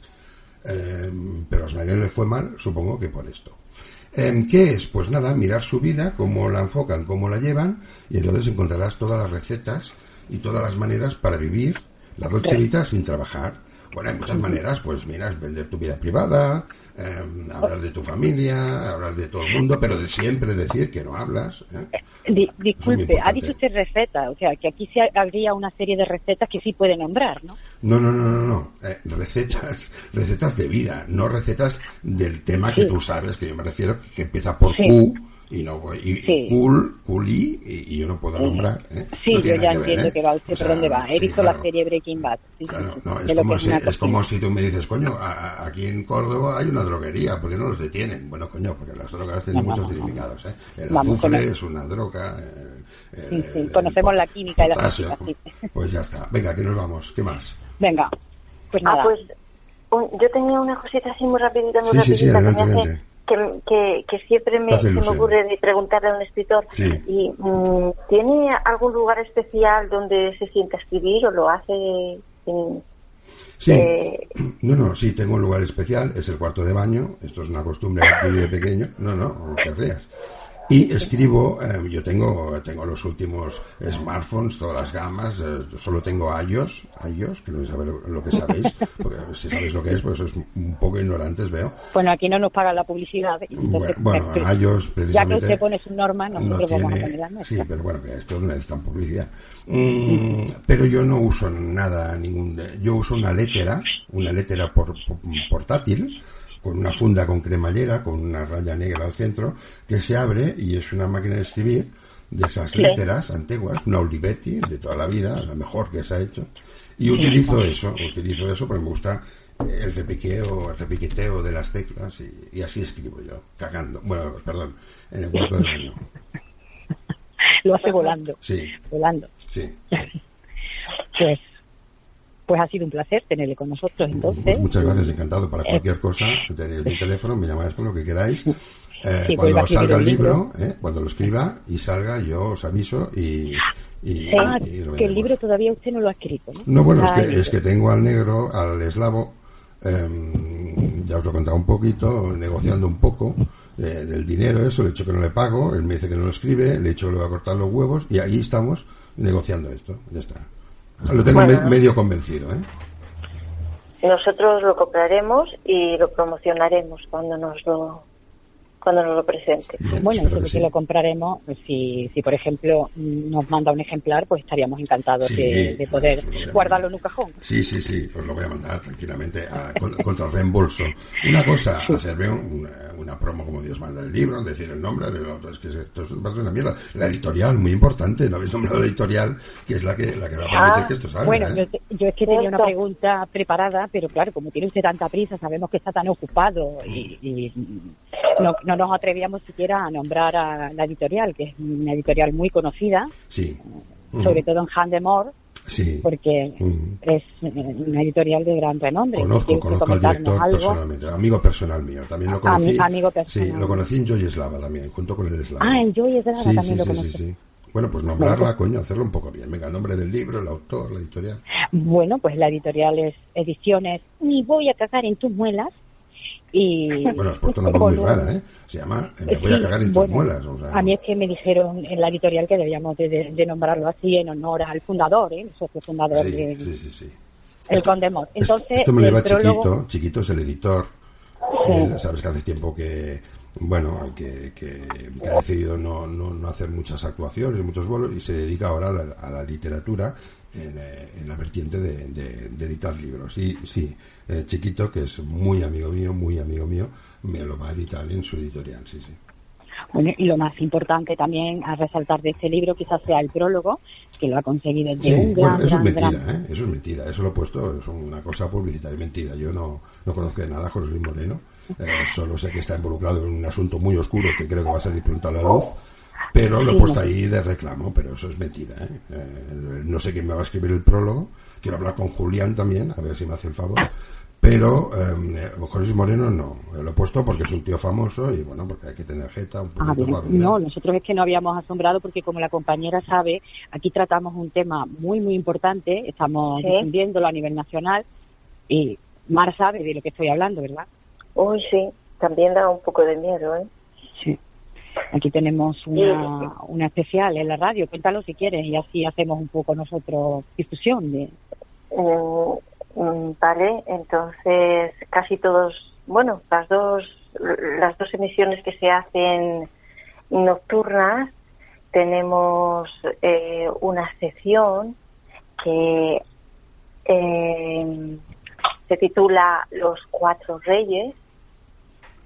Eh, pero a Ismael le fue mal, supongo que por esto. Eh, ¿Qué es? Pues nada, mirar su vida, cómo la enfocan, cómo la llevan, y entonces encontrarás todas las recetas y todas las maneras para vivir la Dolce Vita sin trabajar. Bueno, hay muchas maneras, pues mira, vender tu vida privada, eh, hablar de tu familia, hablar de todo el mundo, pero de siempre decir que no hablas. ¿eh? Di- disculpe, ha dicho usted receta, o sea, que aquí sí habría una serie de recetas que sí puede nombrar, ¿no? No, no, no, no, no. Eh, recetas, recetas de vida, no recetas del tema que tú sabes, que yo me refiero que empieza por Sí. Q y no voy- y, Sí. cool, culi y, y yo no puedo nombrar. ¿eh? Sí, No yo ya ver, entiendo ¿eh? que va usted O sea, por dónde va. He sí, visto claro. la serie Breaking Bad. Sí, Claro, sí. no, es, como es si, es cocina. como si tú me dices, coño, a- a- aquí en Córdoba hay una droguería, ¿por qué no los detienen? Bueno, coño, porque las drogas tienen No, muchos significados. ¿eh? El Vamos, azufre el- es una droga. eh, el- sí, el conocemos la química y la potasio. física, sí. Pues ya está. Venga, que nos vamos. ¿Qué más? Venga, pues Ah, nada. pues un- yo tenía una cosita así muy rapidita, muy Sí, sí, sí, rapidita que, adelante, me hace-. Que, que, que siempre me, se me ocurre de preguntarle a un escritor. Sí. Y mm, ¿Tiene algún lugar especial donde se sienta a escribir o lo hace en- Sí. Eh, No, no, sí, tengo un lugar especial, es el cuarto de baño, esto es una costumbre aquí de pequeño, no, no, no te rías. Y escribo, eh, yo tengo, tengo los últimos smartphones, todas las gamas, eh, solo tengo iOS, iOS, que no sé lo, lo que sabéis, porque si sabéis lo que es, pues sois un poco ignorantes, veo. Bueno, aquí no nos pagan la publicidad. Entonces, Bueno, bueno, iOS ya que precisamente... usted pone su norma, nosotros no vamos a tiene- poner la nuestra. Sí, pero bueno, que esto no necesitan publicidad. Mm, pero yo no uso nada, ningún. Yo uso una lettera, una lettera por, por- portátil, con una funda con cremallera, con una raya negra al centro, que se abre y es una máquina de escribir de esas Sí. letteras antiguas, una Olivetti de toda la vida, la mejor que se ha hecho. Y utilizo eso, utilizo eso porque me gusta el repiqueo, el repiqueteo de las teclas y, y así escribo yo, cagando. Bueno, perdón, en el cuarto de baño. Lo hace volando, Sí, volando. sí. Pues, pues ha sido un placer tenerle con nosotros entonces. Pues muchas gracias, encantado. Para cualquier cosa, tenéis mi teléfono, me llamáis con lo que queráis. Eh, Sí, cuando escribir salga el libro, eh, cuando lo escriba y salga, yo os aviso y. y- Ah, y que el libro todavía usted no lo ha escrito, ¿no? No, bueno, es que, es que tengo al negro, al eslavo, em, ya os lo he contado un poquito, negociando un poco eh, del dinero, eso, le he dicho que no le pago, él me dice que no lo escribe, le he dicho que le voy a cortar los huevos y ahí estamos negociando esto, ya está. Lo tengo Bueno. me- medio convencido, ¿eh? nosotros lo compraremos y lo promocionaremos cuando nos lo cuando nos lo presente. Bien, Bueno, nosotros sí. lo compraremos, pues si, si por ejemplo nos manda un ejemplar, pues estaríamos encantados Sí, de, de poder sí, a guardarlo en un cajón. Sí, sí, sí, os lo voy a mandar tranquilamente a- con- contra reembolso. Una cosa, hacerme un- una, una promo como Dios manda el libro, decir el nombre de otro, es que esto es una mierda. La editorial, muy importante, no habéis nombrado la editorial, que es la que, la que va a permitir Ah, que esto salga. Bueno, ¿eh? yo, es que tenía una pregunta preparada, pero claro, como tiene usted tanta prisa, sabemos que está tan ocupado y, y no, no nos atrevíamos siquiera a nombrar a la editorial, que es una editorial muy conocida, Sí. sobre todo en Handemore, Sí. porque Ujú. es eh, una editorial de gran renombre. Conozco, ¿Quiere usted conozco al director algo? personalmente, amigo personal mío. También lo Ami- conocí. amigo personal. Sí, lo conocí en Joy Slava también, junto con el Slava. Ah, en Joy Eslava sí, también lo conocí. Bueno, pues nombrarla, coño, hacerlo un poco bien. Venga, el nombre del libro, el autor, la editorial. Bueno, pues la editorial es Ediciones Ni voy a cagar en tus muelas. Y Bueno, has puesto una voz muy rara, ¿eh? Se llama eh, Me voy a cagar en tus bueno, muelas. O sea, A mí es que me dijeron en la editorial que debíamos de, de- de nombrarlo así en honor al fundador, ¿eh? el socio fundador sí, de sí, sí, sí. El. Esto- Entonces, esto me lo lleva prólogo- chiquito, chiquito es el editor. Sí. Él, sabes que hace tiempo que, bueno, que, que- que ha decidido no, no, no hacer muchas actuaciones, muchos bolos, y se dedica ahora a la, a la literatura en, eh, en la vertiente de, de- de editar libros. Y sí, eh, chiquito, que es muy amigo mío, muy amigo mío, me lo va a editar en su editorial, sí, sí. Bueno, y lo más importante también a resaltar de este libro quizás sea el prólogo, que lo ha conseguido de Sí, un bueno, gran, eso es gran- mentira, ¿eh? Eso es mentira. Eso lo he puesto, es una cosa publicitaria, mentira. Yo no, no conozco de nada a José Luis Moreno. Eh, solo sé que está involucrado en un asunto muy oscuro que creo que va a salir pronto a la luz. Pero lo he puesto ahí de reclamo, pero eso es mentira, ¿eh? Eh, No sé quién me va a escribir el prólogo. Quiero hablar con Julián también, a ver si me hace el favor. Pero eh, José Moreno no. Lo he puesto porque es un tío famoso y bueno, porque hay que tener jeta un Ah, poquito para. No, nosotros es que no habíamos asombrado porque como la compañera sabe, aquí tratamos un tema muy, muy importante, estamos Sí. difundiéndolo a nivel nacional y Mar sabe de lo que estoy hablando, ¿verdad? Uy, sí, también da un poco de miedo, ¿eh? Sí. Aquí tenemos una, una especial en la radio, cuéntalo si quieres y así hacemos un poco nosotros difusión de... Mm, mm, vale, entonces casi todos, bueno, las dos, las dos emisiones que se hacen nocturnas tenemos eh, una sección que eh, se titula Los Cuatro Reyes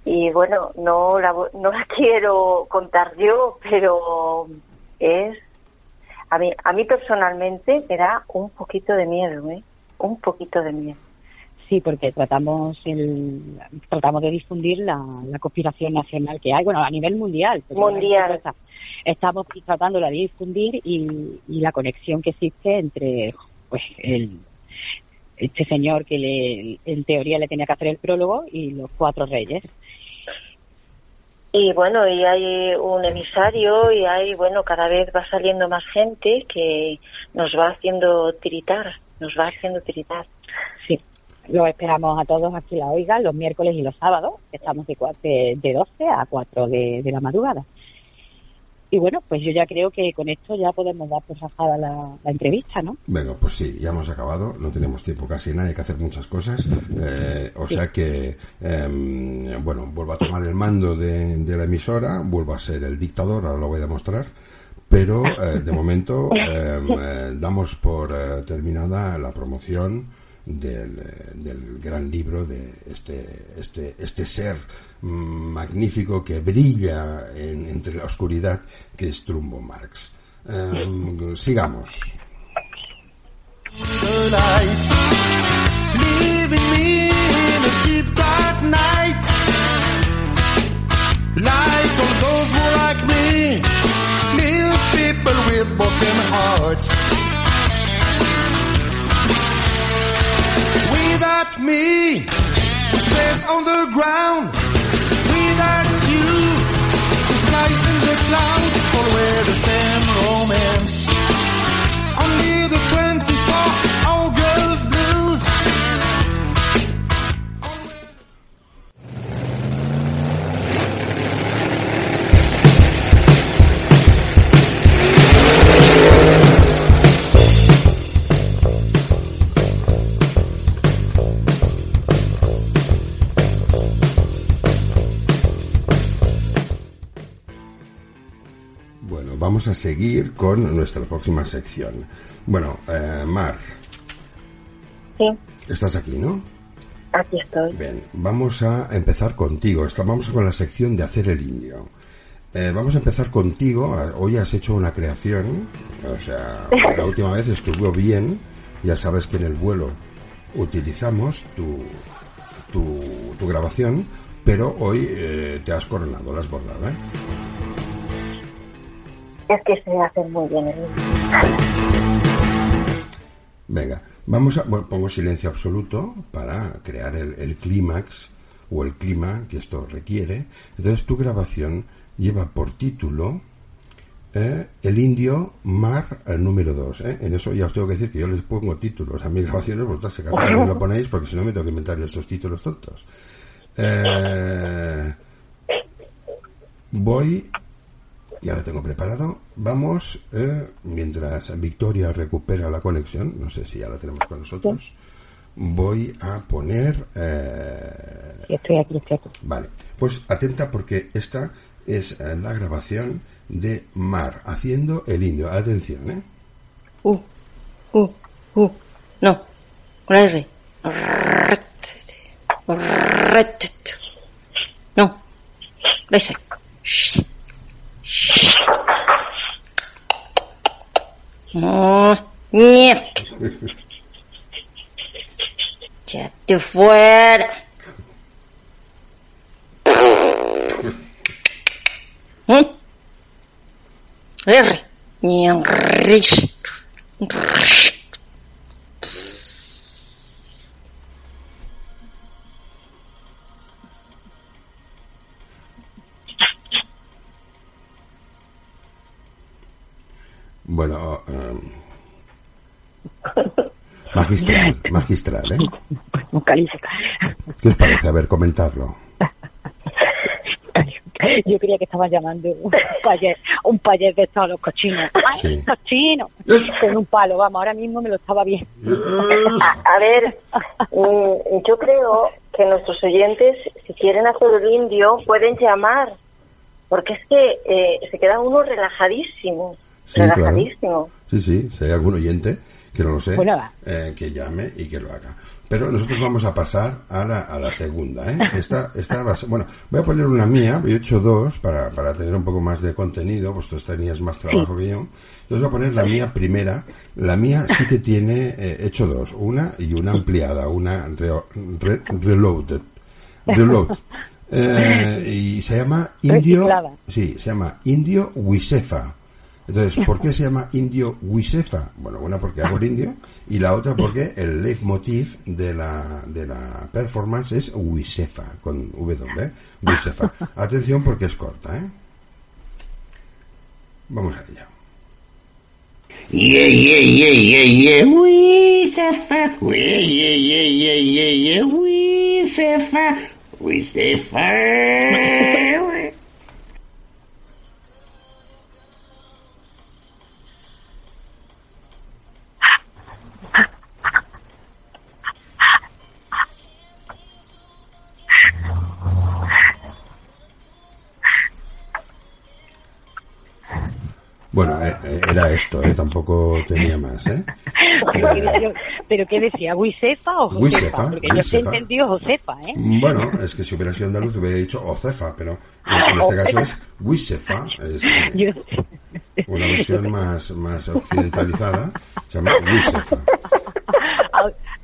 y bueno, no la, no la quiero contar yo, pero es a mí a mí personalmente me da un poquito de miedo, ¿eh? Un poquito de miedo. Sí, porque tratamos el, tratamos de difundir la, la conspiración nacional que hay, bueno, a nivel mundial. Mundial. Estamos tratando de difundir y, y la conexión que existe entre pues el, este señor que le, en teoría le tenía que hacer el prólogo y los cuatro reyes. Y bueno, y hay un emisario y hay, bueno, cada vez va saliendo más gente que nos va haciendo tiritar, nos va haciendo tiritar. Sí, lo esperamos a todos aquí la oiga los miércoles y los sábados, estamos de, de, de 12 a 4 de, de la madrugada. Y bueno, pues yo ya creo que con esto ya podemos dar por bajada la, la, entrevista, ¿no? Bueno, pues sí, ya hemos acabado, no tenemos tiempo casi nada, hay que hacer muchas cosas. Eh, o sí. sea que, eh, bueno, vuelvo a tomar el mando de, de, la emisora, vuelvo a ser el dictador, ahora lo voy a demostrar. Pero eh, de momento damos por terminada la promoción del, del, gran libro de este, este, este ser magnífico que brilla en, entre la oscuridad que es Trumbo Marx. Um, sigamos. Without me, on the ground, clouds full with the same romance. Vamos a seguir con nuestra próxima sección. Bueno, eh, Mar. Sí. ¿Estás aquí, no? Aquí estoy. Bien, vamos a empezar contigo. Vamos con la sección de hacer el indio. Eh, vamos a empezar contigo. Hoy has hecho una creación. O sea, la última vez estuvo bien. Ya sabes que en el vuelo utilizamos tu, tu, tu grabación, pero hoy eh, te has coronado, la has bordado, ¿eh? Que se hace muy bien Venga, vamos a. Bueno, pongo silencio absoluto para crear el, clímax o el clima que esto requiere. Entonces, tu grabación lleva por título eh, El Indio Mar el número 2. ¿eh? En eso ya os tengo que decir que yo les pongo títulos a mis grabaciones, vosotros se caso lo ponéis porque si no me tengo que inventar estos títulos tontos. Eh, voy ya lo tengo preparado. Vamos, eh, mientras Victoria recupera la conexión, no sé si ya la tenemos con nosotros, voy a poner... Eh... Estoy aquí, estoy aquí. Vale, pues atenta porque esta es eh, la grabación de Mar haciendo el indio. Atención, ¿eh? Uh, uh, uh. No, con R. No, ese. Yeah. Ya te fuera. ¿Eh? R. Magistral, magistral, ¿eh? vocaliza. ¿Qué os parece? A ver, comentarlo. Yo creía que estaba llamando un payés, un payés de todos los cochinos. ¡Ay, Sí. cochino! Con un palo, vamos, ahora mismo me lo estaba viendo. A, a ver, mm, yo creo que nuestros oyentes, si quieren hacer el indio, pueden llamar, porque es que eh, se queda uno relajadísimo, Sí, claro. relajadísimo. Sí, sí, si hay algún oyente que no lo sé, va. eh, que llame y que lo haga. Pero nosotros vamos a pasar a la, a la segunda, ¿eh? Esta, esta va a ser- bueno, voy a poner una mía, yo he hecho dos para, para tener un poco más de contenido, vosotros tenías más trabajo que yo. Entonces voy a poner la mía primera. La mía sí que tiene, eh, he hecho dos, una y una ampliada, una re- re- reloaded. Reload. Eh, y se llama Indio, Reciclada. sí, se llama Indio Wisefa. Entonces, ¿por qué se llama indio Wisefa? Bueno, una porque hago el indio y la otra porque el leitmotiv de la, de la performance es Wisefa, con W, ¿eh? Wisefa. Atención porque es corta, ¿eh? Vamos a ella. Yeah, yeah, yeah, yeah, yeah. We Sefa. We, yeah, yeah, yeah, yeah, yeah. We Sefa. esto, ¿eh? Tampoco tenía más, ¿eh? Pero, pero ¿qué decía? ¿Wisefa o Josefa? Wisefa, Porque yo Wisefa. entendido Josefa, ¿eh? Bueno, es que si hubiera sido andaluz hubiera dicho Ocefa, pero en este caso es Wisefa, es eh, una versión más, más occidentalizada, se llama Wisefa.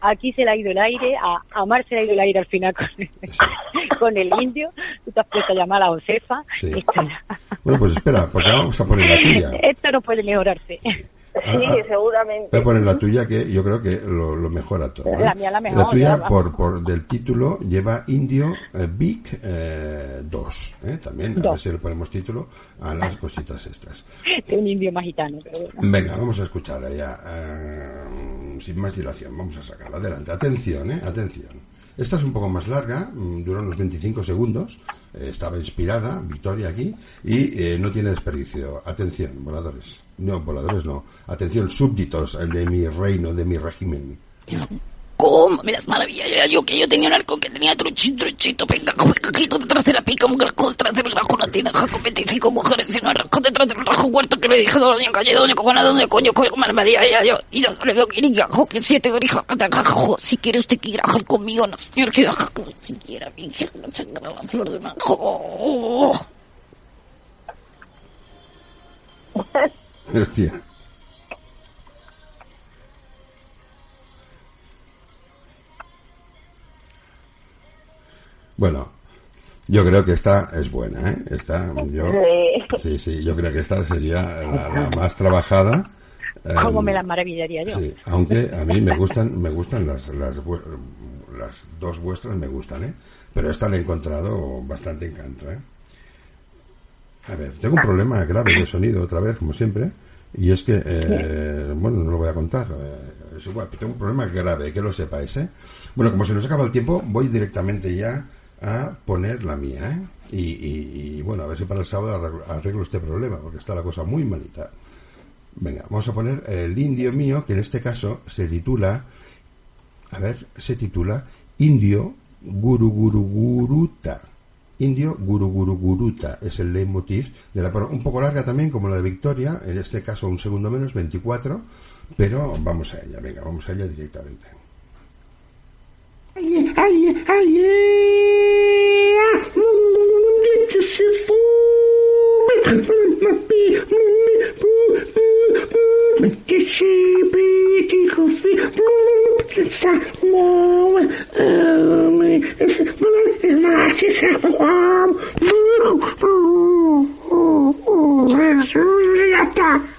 Aquí se le ha ido el aire, a, a Mar se le ha ido el aire al final con, con el indio. Tú te has puesto a llamar a Josefa. Sí. Bueno, pues espera, porque vamos a poner la tuya. esto no puede mejorarse. Ah, Sí, ah. seguramente. Voy a poner la tuya que yo creo que lo, lo mejora todo. ¿eh? La mía la mejor, tuya, ya va. por, por del título, lleva Indio eh, Big eh, 2. ¿eh? También, a ver Dos. si le ponemos título a las cositas estas. De un indio más gitano, pero bueno. Venga, vamos a escucharla ya. eh, sin más dilación, vamos a sacarla. Adelante. Atención, ¿eh? Atención. Esta es un poco más larga, mm, dura unos 25 segundos. eh, estaba inspirada, Victoria aquí, y eh, no tiene desperdicio. Atención, voladores. No, voladores no. Atención, súbditos de mi reino, de mi régimen. ¿Cómo me las maravillas? Yo que yo tenía un halcón que tenía truchito, truchito, pengajo, pengajito, detrás de la pica, un grajo, detrás del grajo, una tinaja con 25 mujeres y un rajo detrás del rajo huerto que le dije, doña calle, doña cogona, doña coño, coño, madre ya, yo, y yo le doy guirigajo, que siete grija, gajo, si quiere usted que grajo conmigo, no, señor, que gajo, si quiera, mi hija, la flor de manjo. Hostia. Bueno, yo creo que esta es buena, ¿eh? Esta, yo, sí, sí, yo creo que esta sería la, la más trabajada. ¿Cómo me las maravillaría yo? Sí, aunque a mí me gustan, me gustan las, las, las dos vuestras me gustan, ¿eh? Pero esta la he encontrado bastante encanto, ¿eh? A ver, tengo un problema grave de sonido otra vez, como siempre, y es que, eh, bueno, no lo voy a contar, eh, es igual, pero tengo un problema grave, que lo sepáis, ¿eh? Bueno, como se nos acaba el tiempo, voy directamente ya a poner la mía, ¿eh? Y, bueno, a ver si para el sábado arreglo, arreglo este problema, porque está la cosa muy malita. Venga, vamos a poner el indio mío, que en este caso se titula, a ver, se titula Indio Guru Guru Guruta. Indio Guru Guru Guruta es el leitmotiv de la un poco larga también como la de Victoria, en este caso un segundo menos, 24, pero vamos a ella, venga, vamos a ella directamente. Ay, ay, ay, Ya está.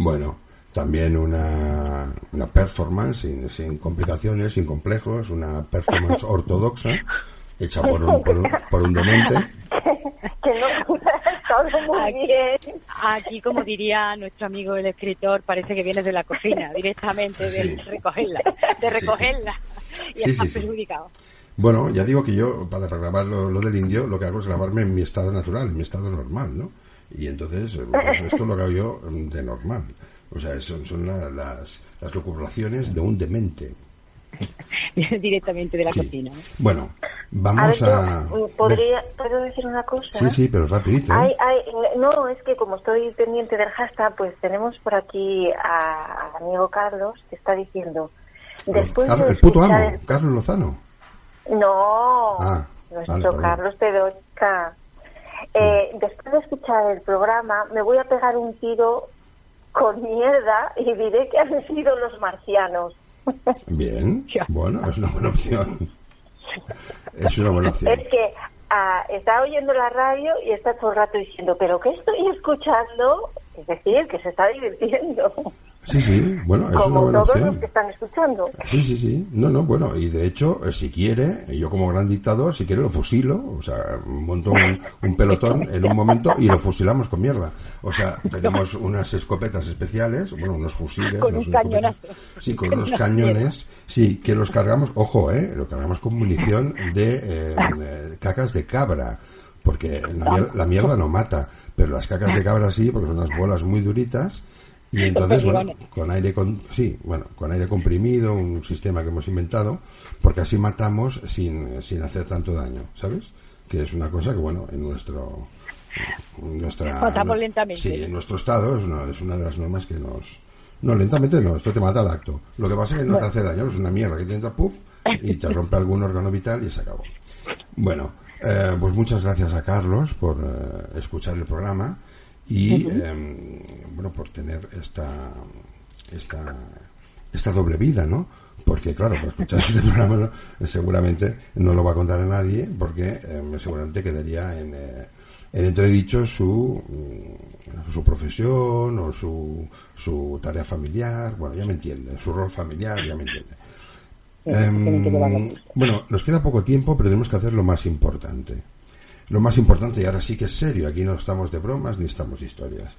Bueno, también una, una performance sin, sin complicaciones, sin complejos, una performance ortodoxa, hecha por un, por un, por un demente. Aquí-. Aquí, como diría nuestro amigo el escritor, parece que vienes de la cocina, directamente, de Sí. recogerla, de recogerla. Y Sí, estás sí, sí. perjudicado. Bueno, ya digo que yo, para grabar lo, lo del indio, lo que hago es grabarme en mi estado natural, en mi estado normal, ¿no? Y entonces, eh, pues esto lo hago yo mm, de normal. O sea, son, son la- las, las locubraciones de un demente. directamente de la Sí. cocina. ¿no? Bueno, A ver, vamos a... yo, ¿podría, ¿puedo decir una cosa? Sí, sí, pero rapidito. ¿eh? Hay- hay- no, es que como estoy pendiente del hashtag, pues tenemos por aquí a- al amigo Carlos que está diciendo, después Carlos- de el puto amo, el- Carlos Lozano. No, Ah, nuestro vale. Carlos Pedrocha. Eh, después de escuchar el programa, me voy a pegar un tiro con mierda y diré que han sido los marcianos. Bien, bueno, es una buena opción. Es una buena opción. Es que ah, está oyendo la radio y está todo el rato diciendo, ¿pero qué estoy escuchando? Es decir, que se está divirtiendo. Sí, sí, bueno, es una buena todos los que están escuchando. Sí, sí, sí. No, no, bueno, y de hecho, eh, si quiere, yo como gran dictador, si quiere lo fusilo, o sea, monto un, un pelotón en un momento y lo fusilamos con mierda. O sea, tenemos unas escopetas especiales, bueno, unos fusiles. Con no un escopetas. Sí, con unos cañones, sí, que los cargamos, ojo, eh, lo cargamos con munición de eh, eh, cacas de cabra, porque la, la mierda no mata, pero las cacas de cabra sí, porque son unas bolas muy duritas. Y entonces, bueno, con aire con, sí, bueno, con aire comprimido, un sistema que hemos inventado, porque así matamos sin, sin hacer tanto daño, ¿sabes? Que es una cosa que, bueno, en nuestro, en nuestra, Matamos lentamente. Sí, en nuestro estado es una, es una de las normas que nos, no, lentamente no, esto te mata al acto. Lo que pasa es que no te hace daño, es una mierda que te entra puff y te rompe algún órgano vital y se acabó. Bueno, eh, pues muchas gracias a Carlos por eh, escuchar el programa y eh, bueno por tener esta esta esta doble vida, ¿no? Porque claro, para escuchar este programa ¿no? seguramente no lo va a contar a nadie porque eh, seguramente quedaría en, eh, en entredicho su mm, su profesión o su, su tarea familiar, bueno, ya me entiende, su rol familiar, ya me entiende. Em, bueno, nos queda poco tiempo, pero tenemos que hacer lo más importante. Lo más importante, y ahora sí que es serio, aquí no estamos de bromas ni estamos de historias.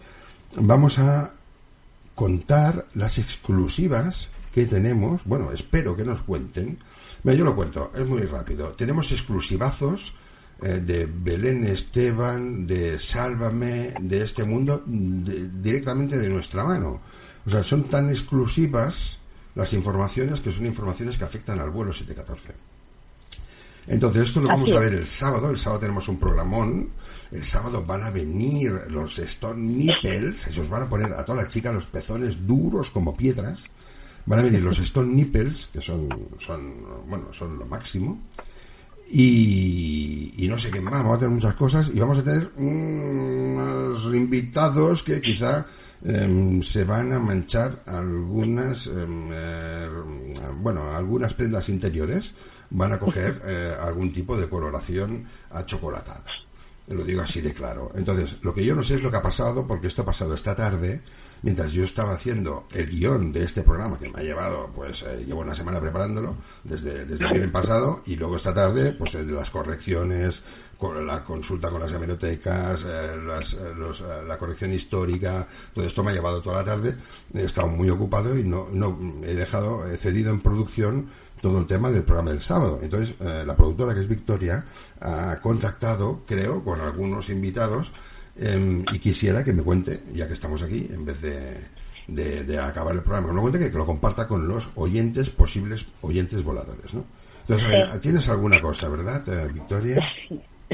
Vamos a contar las exclusivas que tenemos. Bueno, espero que nos cuenten. Mira, yo lo cuento, es muy rápido. Tenemos exclusivazos eh, de Belén Esteban, de Sálvame, de este mundo, directamente de nuestra mano. O sea, son tan exclusivas las informaciones que son informaciones que afectan al vuelo 714. Entonces, esto lo vamos Así a ver el sábado. El sábado tenemos un programón. El sábado van a venir los Stone Nipples. Se os van a poner a toda la chica los pezones duros como piedras. Van a venir los Stone Nipples, que son, son, bueno, son lo máximo. Y, y no sé qué más, vamos a tener muchas cosas y vamos a tener unos invitados que quizá em, se van a manchar algunas, eh, bueno, algunas prendas interiores, van a coger eh, algún tipo de coloración achocolatada. Lo digo así de claro. Entonces, lo que yo no sé es lo que ha pasado, porque esto ha pasado esta tarde, mientras yo estaba haciendo el guion de este programa, que me ha llevado, pues, eh, llevo una semana preparándolo, desde, desde el viernes pasado, y luego esta tarde, pues, eh, las correcciones, con la consulta con las hemerotecas, eh, las, eh, la corrección histórica, todo esto me ha llevado toda la tarde, he estado muy ocupado y no, no he dejado, he cedido en producción todo el tema del programa del sábado. Entonces, eh, la productora, que es Victoria, ha contactado, creo, con algunos invitados em, y quisiera que me cuente, ya que estamos aquí, en vez de, de, de acabar el programa, que me cuente que, que lo comparta con los oyentes, posibles oyentes voladores, ¿no? Entonces, tienes alguna cosa, ¿verdad, eh, Victoria?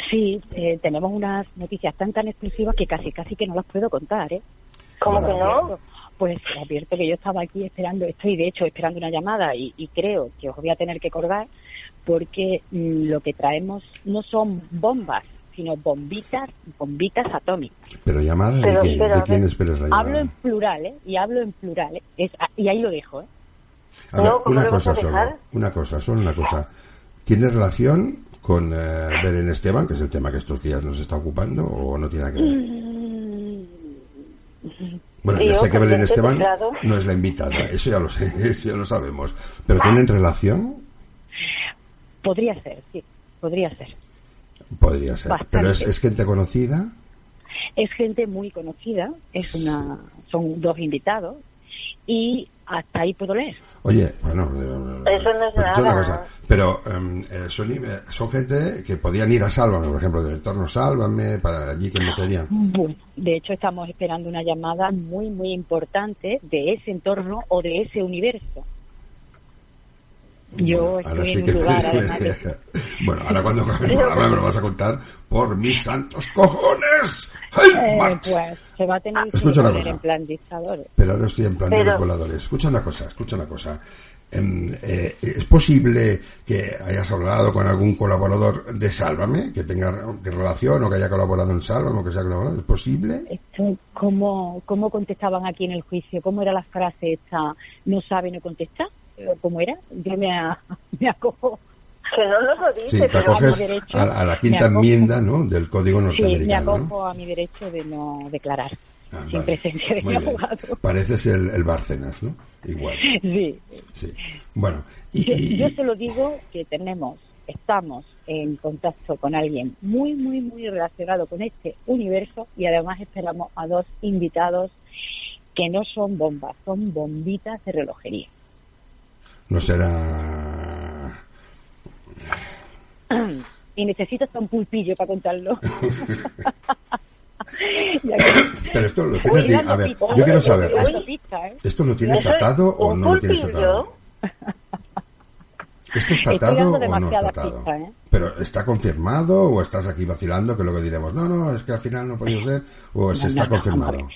Sí, eh, tenemos unas noticias tan tan exclusivas que casi casi que no las puedo contar, ¿eh? ¿Cómo Bueno, que no? Pues te advierto que yo estaba aquí esperando, estoy de hecho esperando una llamada y, y creo que os voy a tener que colgar porque mm, lo que traemos no son bombas, sino bombitas, bombitas atómicas. Pero llamada Pero- de quién, pero, de a quién ver, esperas la llamada. Hablo en plural, ¿eh? Y hablo en plural, ¿eh? Es- ah, y ahí lo dejo, ¿eh? A ver, No, ¿cómo una cosa a solo, una cosa, solo una cosa. ¿Tiene relación con eh, Belén Esteban, que es el tema que estos días nos está ocupando, o no tiene nada que ver? Bueno, ya Yo, sé que Belén este Esteban teclado. no es la invitada, eso ya lo sé, eso ya lo sabemos. ¿Pero tienen relación? Podría ser, sí, podría ser. Podría ser. Bastante. ¿Pero es, es gente conocida? Es gente muy conocida, es una, son dos invitados y hasta ahí puedo leer. Oye, bueno, eh, Eso no es nada. cosa, pero em, eh, son, eh, son gente que podían ir a Sálvame, por ejemplo, del entorno Sálvame, para allí que meterían. Bueno, de hecho estamos esperando una llamada muy, muy importante de ese entorno o de ese universo. Yo Ahora estoy sí en que lugar, además de- Bueno, ahora cuando programa me lo vas a contar por mis santos cojones. ¡Ay, Eh, pues se va a tener que Escucha una poner en plan dictadores. Pero ahora estoy en plan de Pero- los voladores. Escucha una cosa, escucha una cosa. Em, eh, ¿Es posible que hayas hablado con algún colaborador de Sálvame, que tenga que relación o que haya colaborado en Sálvame o que sea colaborador? ¿Es posible? Esto, ¿cómo, ¿Cómo contestaban aquí en el juicio? ¿Cómo era la frase esta? ¿No sabe, no contesta? ¿Cómo era? Yo me, a- me acojo. Que no nos lo dice, Sí, te pero acoges mi derecho, a, a la quinta acojo. enmienda ¿no? del Código Sí, me norteamericano. ¿no? acojo a mi derecho de no declarar Ah, sin vale. presencia de mi abogado. Pareces el, el Bárcenas, ¿no? Igual. Sí. Sí. Bueno, y, Yo, y- yo solo digo que tenemos, estamos en contacto con alguien muy, muy, muy relacionado con este universo y además esperamos a dos invitados que no son bombas, son bombitas de relojería. No será. Y necesito hasta un pulpillo para contarlo. Pero esto lo tienes. A ver, yo quiero saber. dando ¿Esto, pistas, ¿eh? esto lo tienes atado o no lo tienes atado? ¿Esto está atado o no está atado? ¿eh? Pero ¿está confirmado o estás aquí vacilando que luego diremos, no, no, es que al final no podido ser o se No, está no, no, confirmado?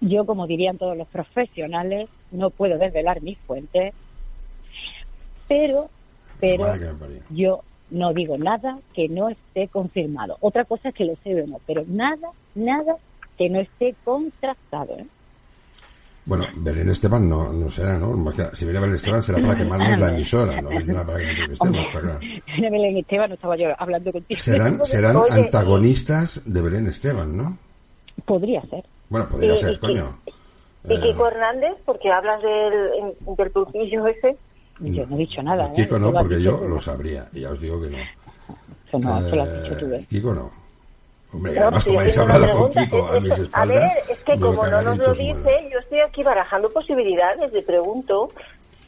Yo, como dirían todos los profesionales, no puedo desvelar mis fuentes, pero, pero yo no digo nada que no esté confirmado. Otra cosa es que lo sé o no, pero nada, nada que no esté contrastado. ¿eh? Bueno, Belén Esteban no, no será, ¿no? Más que- Si viene Belén Esteban será para quemarnos la emisora, no vendrá para que entrevistemos, está claro. Belén Esteban, no estaba yo hablando contigo. Serán, serán Oye, antagonistas de Belén Esteban, ¿no? Podría ser. Bueno, podría Y- ser, y- coño. ¿Y Eh, Kiko Hernández? Porque hablas del, del ese. Yo no he dicho nada. ¿eh? Kiko no, lo has porque yo tú. lo sabría, y ya os digo que no. Eso no, eso lo has dicho tú. Eh, ¿eh? Kiko no. Hombre, No, además estoy como habéis hablado con pregunta. Kiko a Es- mis es- espaldas... A ver, es que como no nos lo dice, yo estoy aquí barajando posibilidades, le pregunto.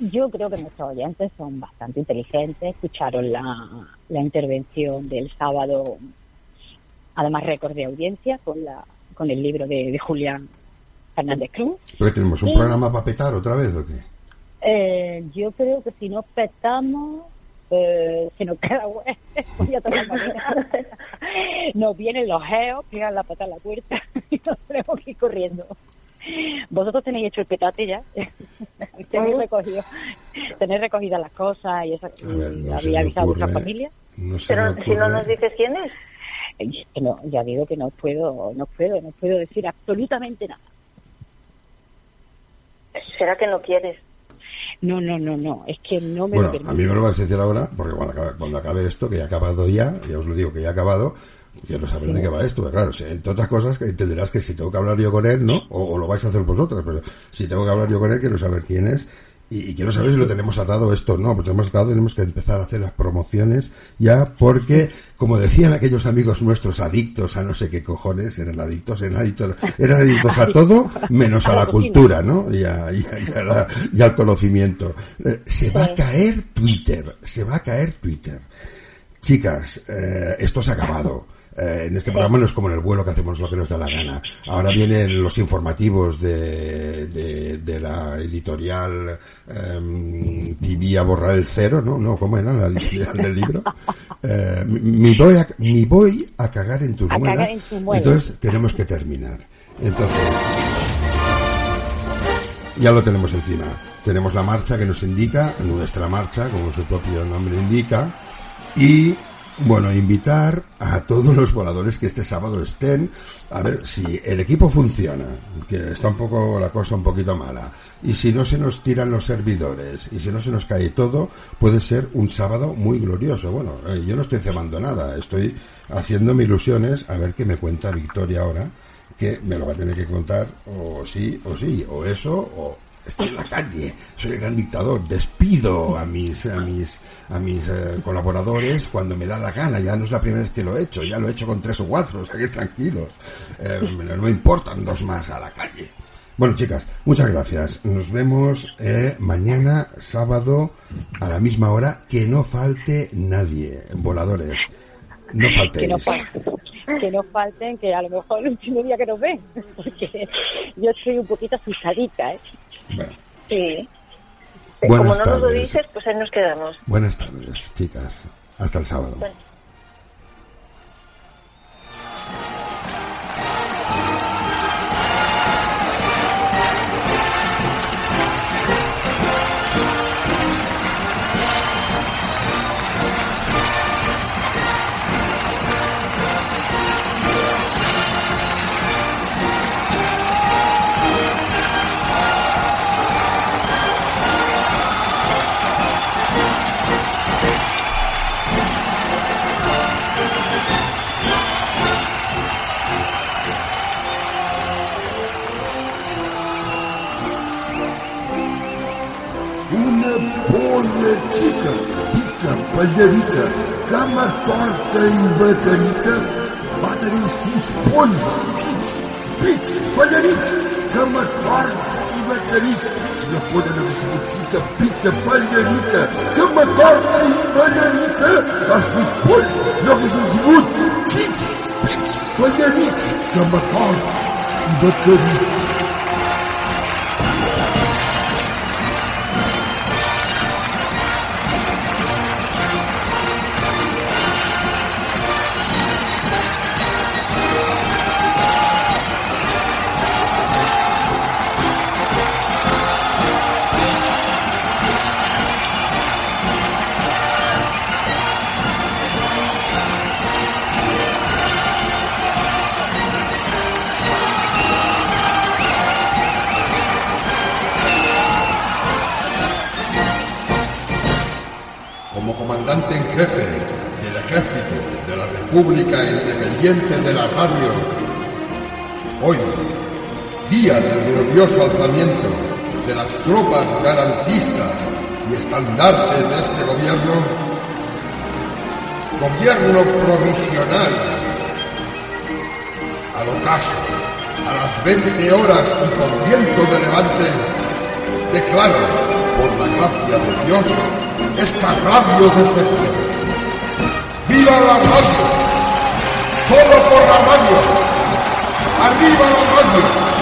Yo creo que nuestros oyentes son bastante inteligentes, escucharon la, la intervención del sábado, además récord de audiencia, con, la, con el libro de, de Julián Fernández Cruz. ¿Pero que tenemos un programa para petar otra vez o qué? Eh, yo creo que si no petamos, eh, se nos queda manera. Nos vienen los geos, pegan la pata a la puerta y nos tenemos que ir corriendo. Vosotros tenéis hecho el petate ya. tenéis recogido, tenéis recogidas las cosas y, esa, A ver, y no se habéis me avisado a vuestra familia. No Pero si no nos dices quién es. Eh, que no, ya digo que no puedo, no puedo, no puedo decir absolutamente nada. ¿Será que no quieres? No, no, no, no. Es que no me Bueno, lo a mí me lo vas a decir ahora, porque cuando acabe, cuando acabe esto, que ya ha acabado ya, ya os lo digo que ya ha acabado, quiero saber de qué va esto. Pero claro, entre otras cosas, que entenderás que si tengo que hablar yo con él, ¿no? O, o lo vais a hacer vosotras, pero si tengo que hablar yo con él, quiero saber quién es. Y, y quiero saber si lo tenemos atado esto o no, porque tenemos atado, tenemos que empezar a hacer las promociones ya, porque, como decían aquellos amigos nuestros adictos a no sé qué cojones, eran adictos, eran adictos, eran adictos a todo, menos a la cultura, ¿no? Y, a- y a- y a la- y al conocimiento. Eh, se va a caer Twitter, se va a caer Twitter. Chicas, eh, esto se ha acabado. Eh, en este programa no es como en el vuelo que hacemos lo que nos da la gana. Ahora vienen los informativos de, de, de la editorial eh, TV a borrar el cero, ¿no? No, ¿cómo era la editorial del libro? Eh, mi, voy a, mi voy a cagar en tus muelas. en tu muela. Entonces tenemos que terminar. Entonces, ya lo tenemos encima. Tenemos la marcha que nos indica, nuestra marcha, como su propio nombre indica, y bueno, invitar a todos los voladores que este sábado estén, a ver si el equipo funciona, que está un poco la cosa un poquito mala, y si no se nos tiran los servidores, y si no se nos cae todo, puede ser un sábado muy glorioso. Bueno, eh, yo no estoy cebando nada, estoy haciéndome ilusiones a ver qué me cuenta Victoria ahora, que me lo va a tener que contar o sí o sí, o eso, o estoy en la calle, soy el gran dictador, despido a mis a mis a mis eh, colaboradores cuando me da la gana, ya no es la primera vez que lo he hecho, ya lo he hecho con tres o cuatro, o sea que tranquilos, Eh, no me importan dos más a la calle. Bueno, chicas, muchas gracias. Nos vemos eh, mañana, sábado, a la misma hora. Que no falte nadie. Voladores, no faltéis. que no, fal- que no falten, que a lo mejor el último día que nos ven, porque yo estoy un poquito asustadita, ¿eh? Bueno, Sí. Buenas Como no nos lo dices, pues ahí nos quedamos. buenas tardes, chicas. Hasta el sábado. Bueno. Margarita, Margarita, que me corta aí, Margarita, aos seus pontos, jogos em segundo, tite, pite, Margarita, Cama Torta e Margarita. De la Radio, hoy, día del glorioso alzamiento de las tropas garantistas y estandartes de este gobierno, gobierno provisional, al ocaso, a las 20 horas y con viento de levante, declaro, por la gracia de Dios, esta radio decepción. ¡Viva la radio! ¡Todo por la radio! ¡Arriba la radio!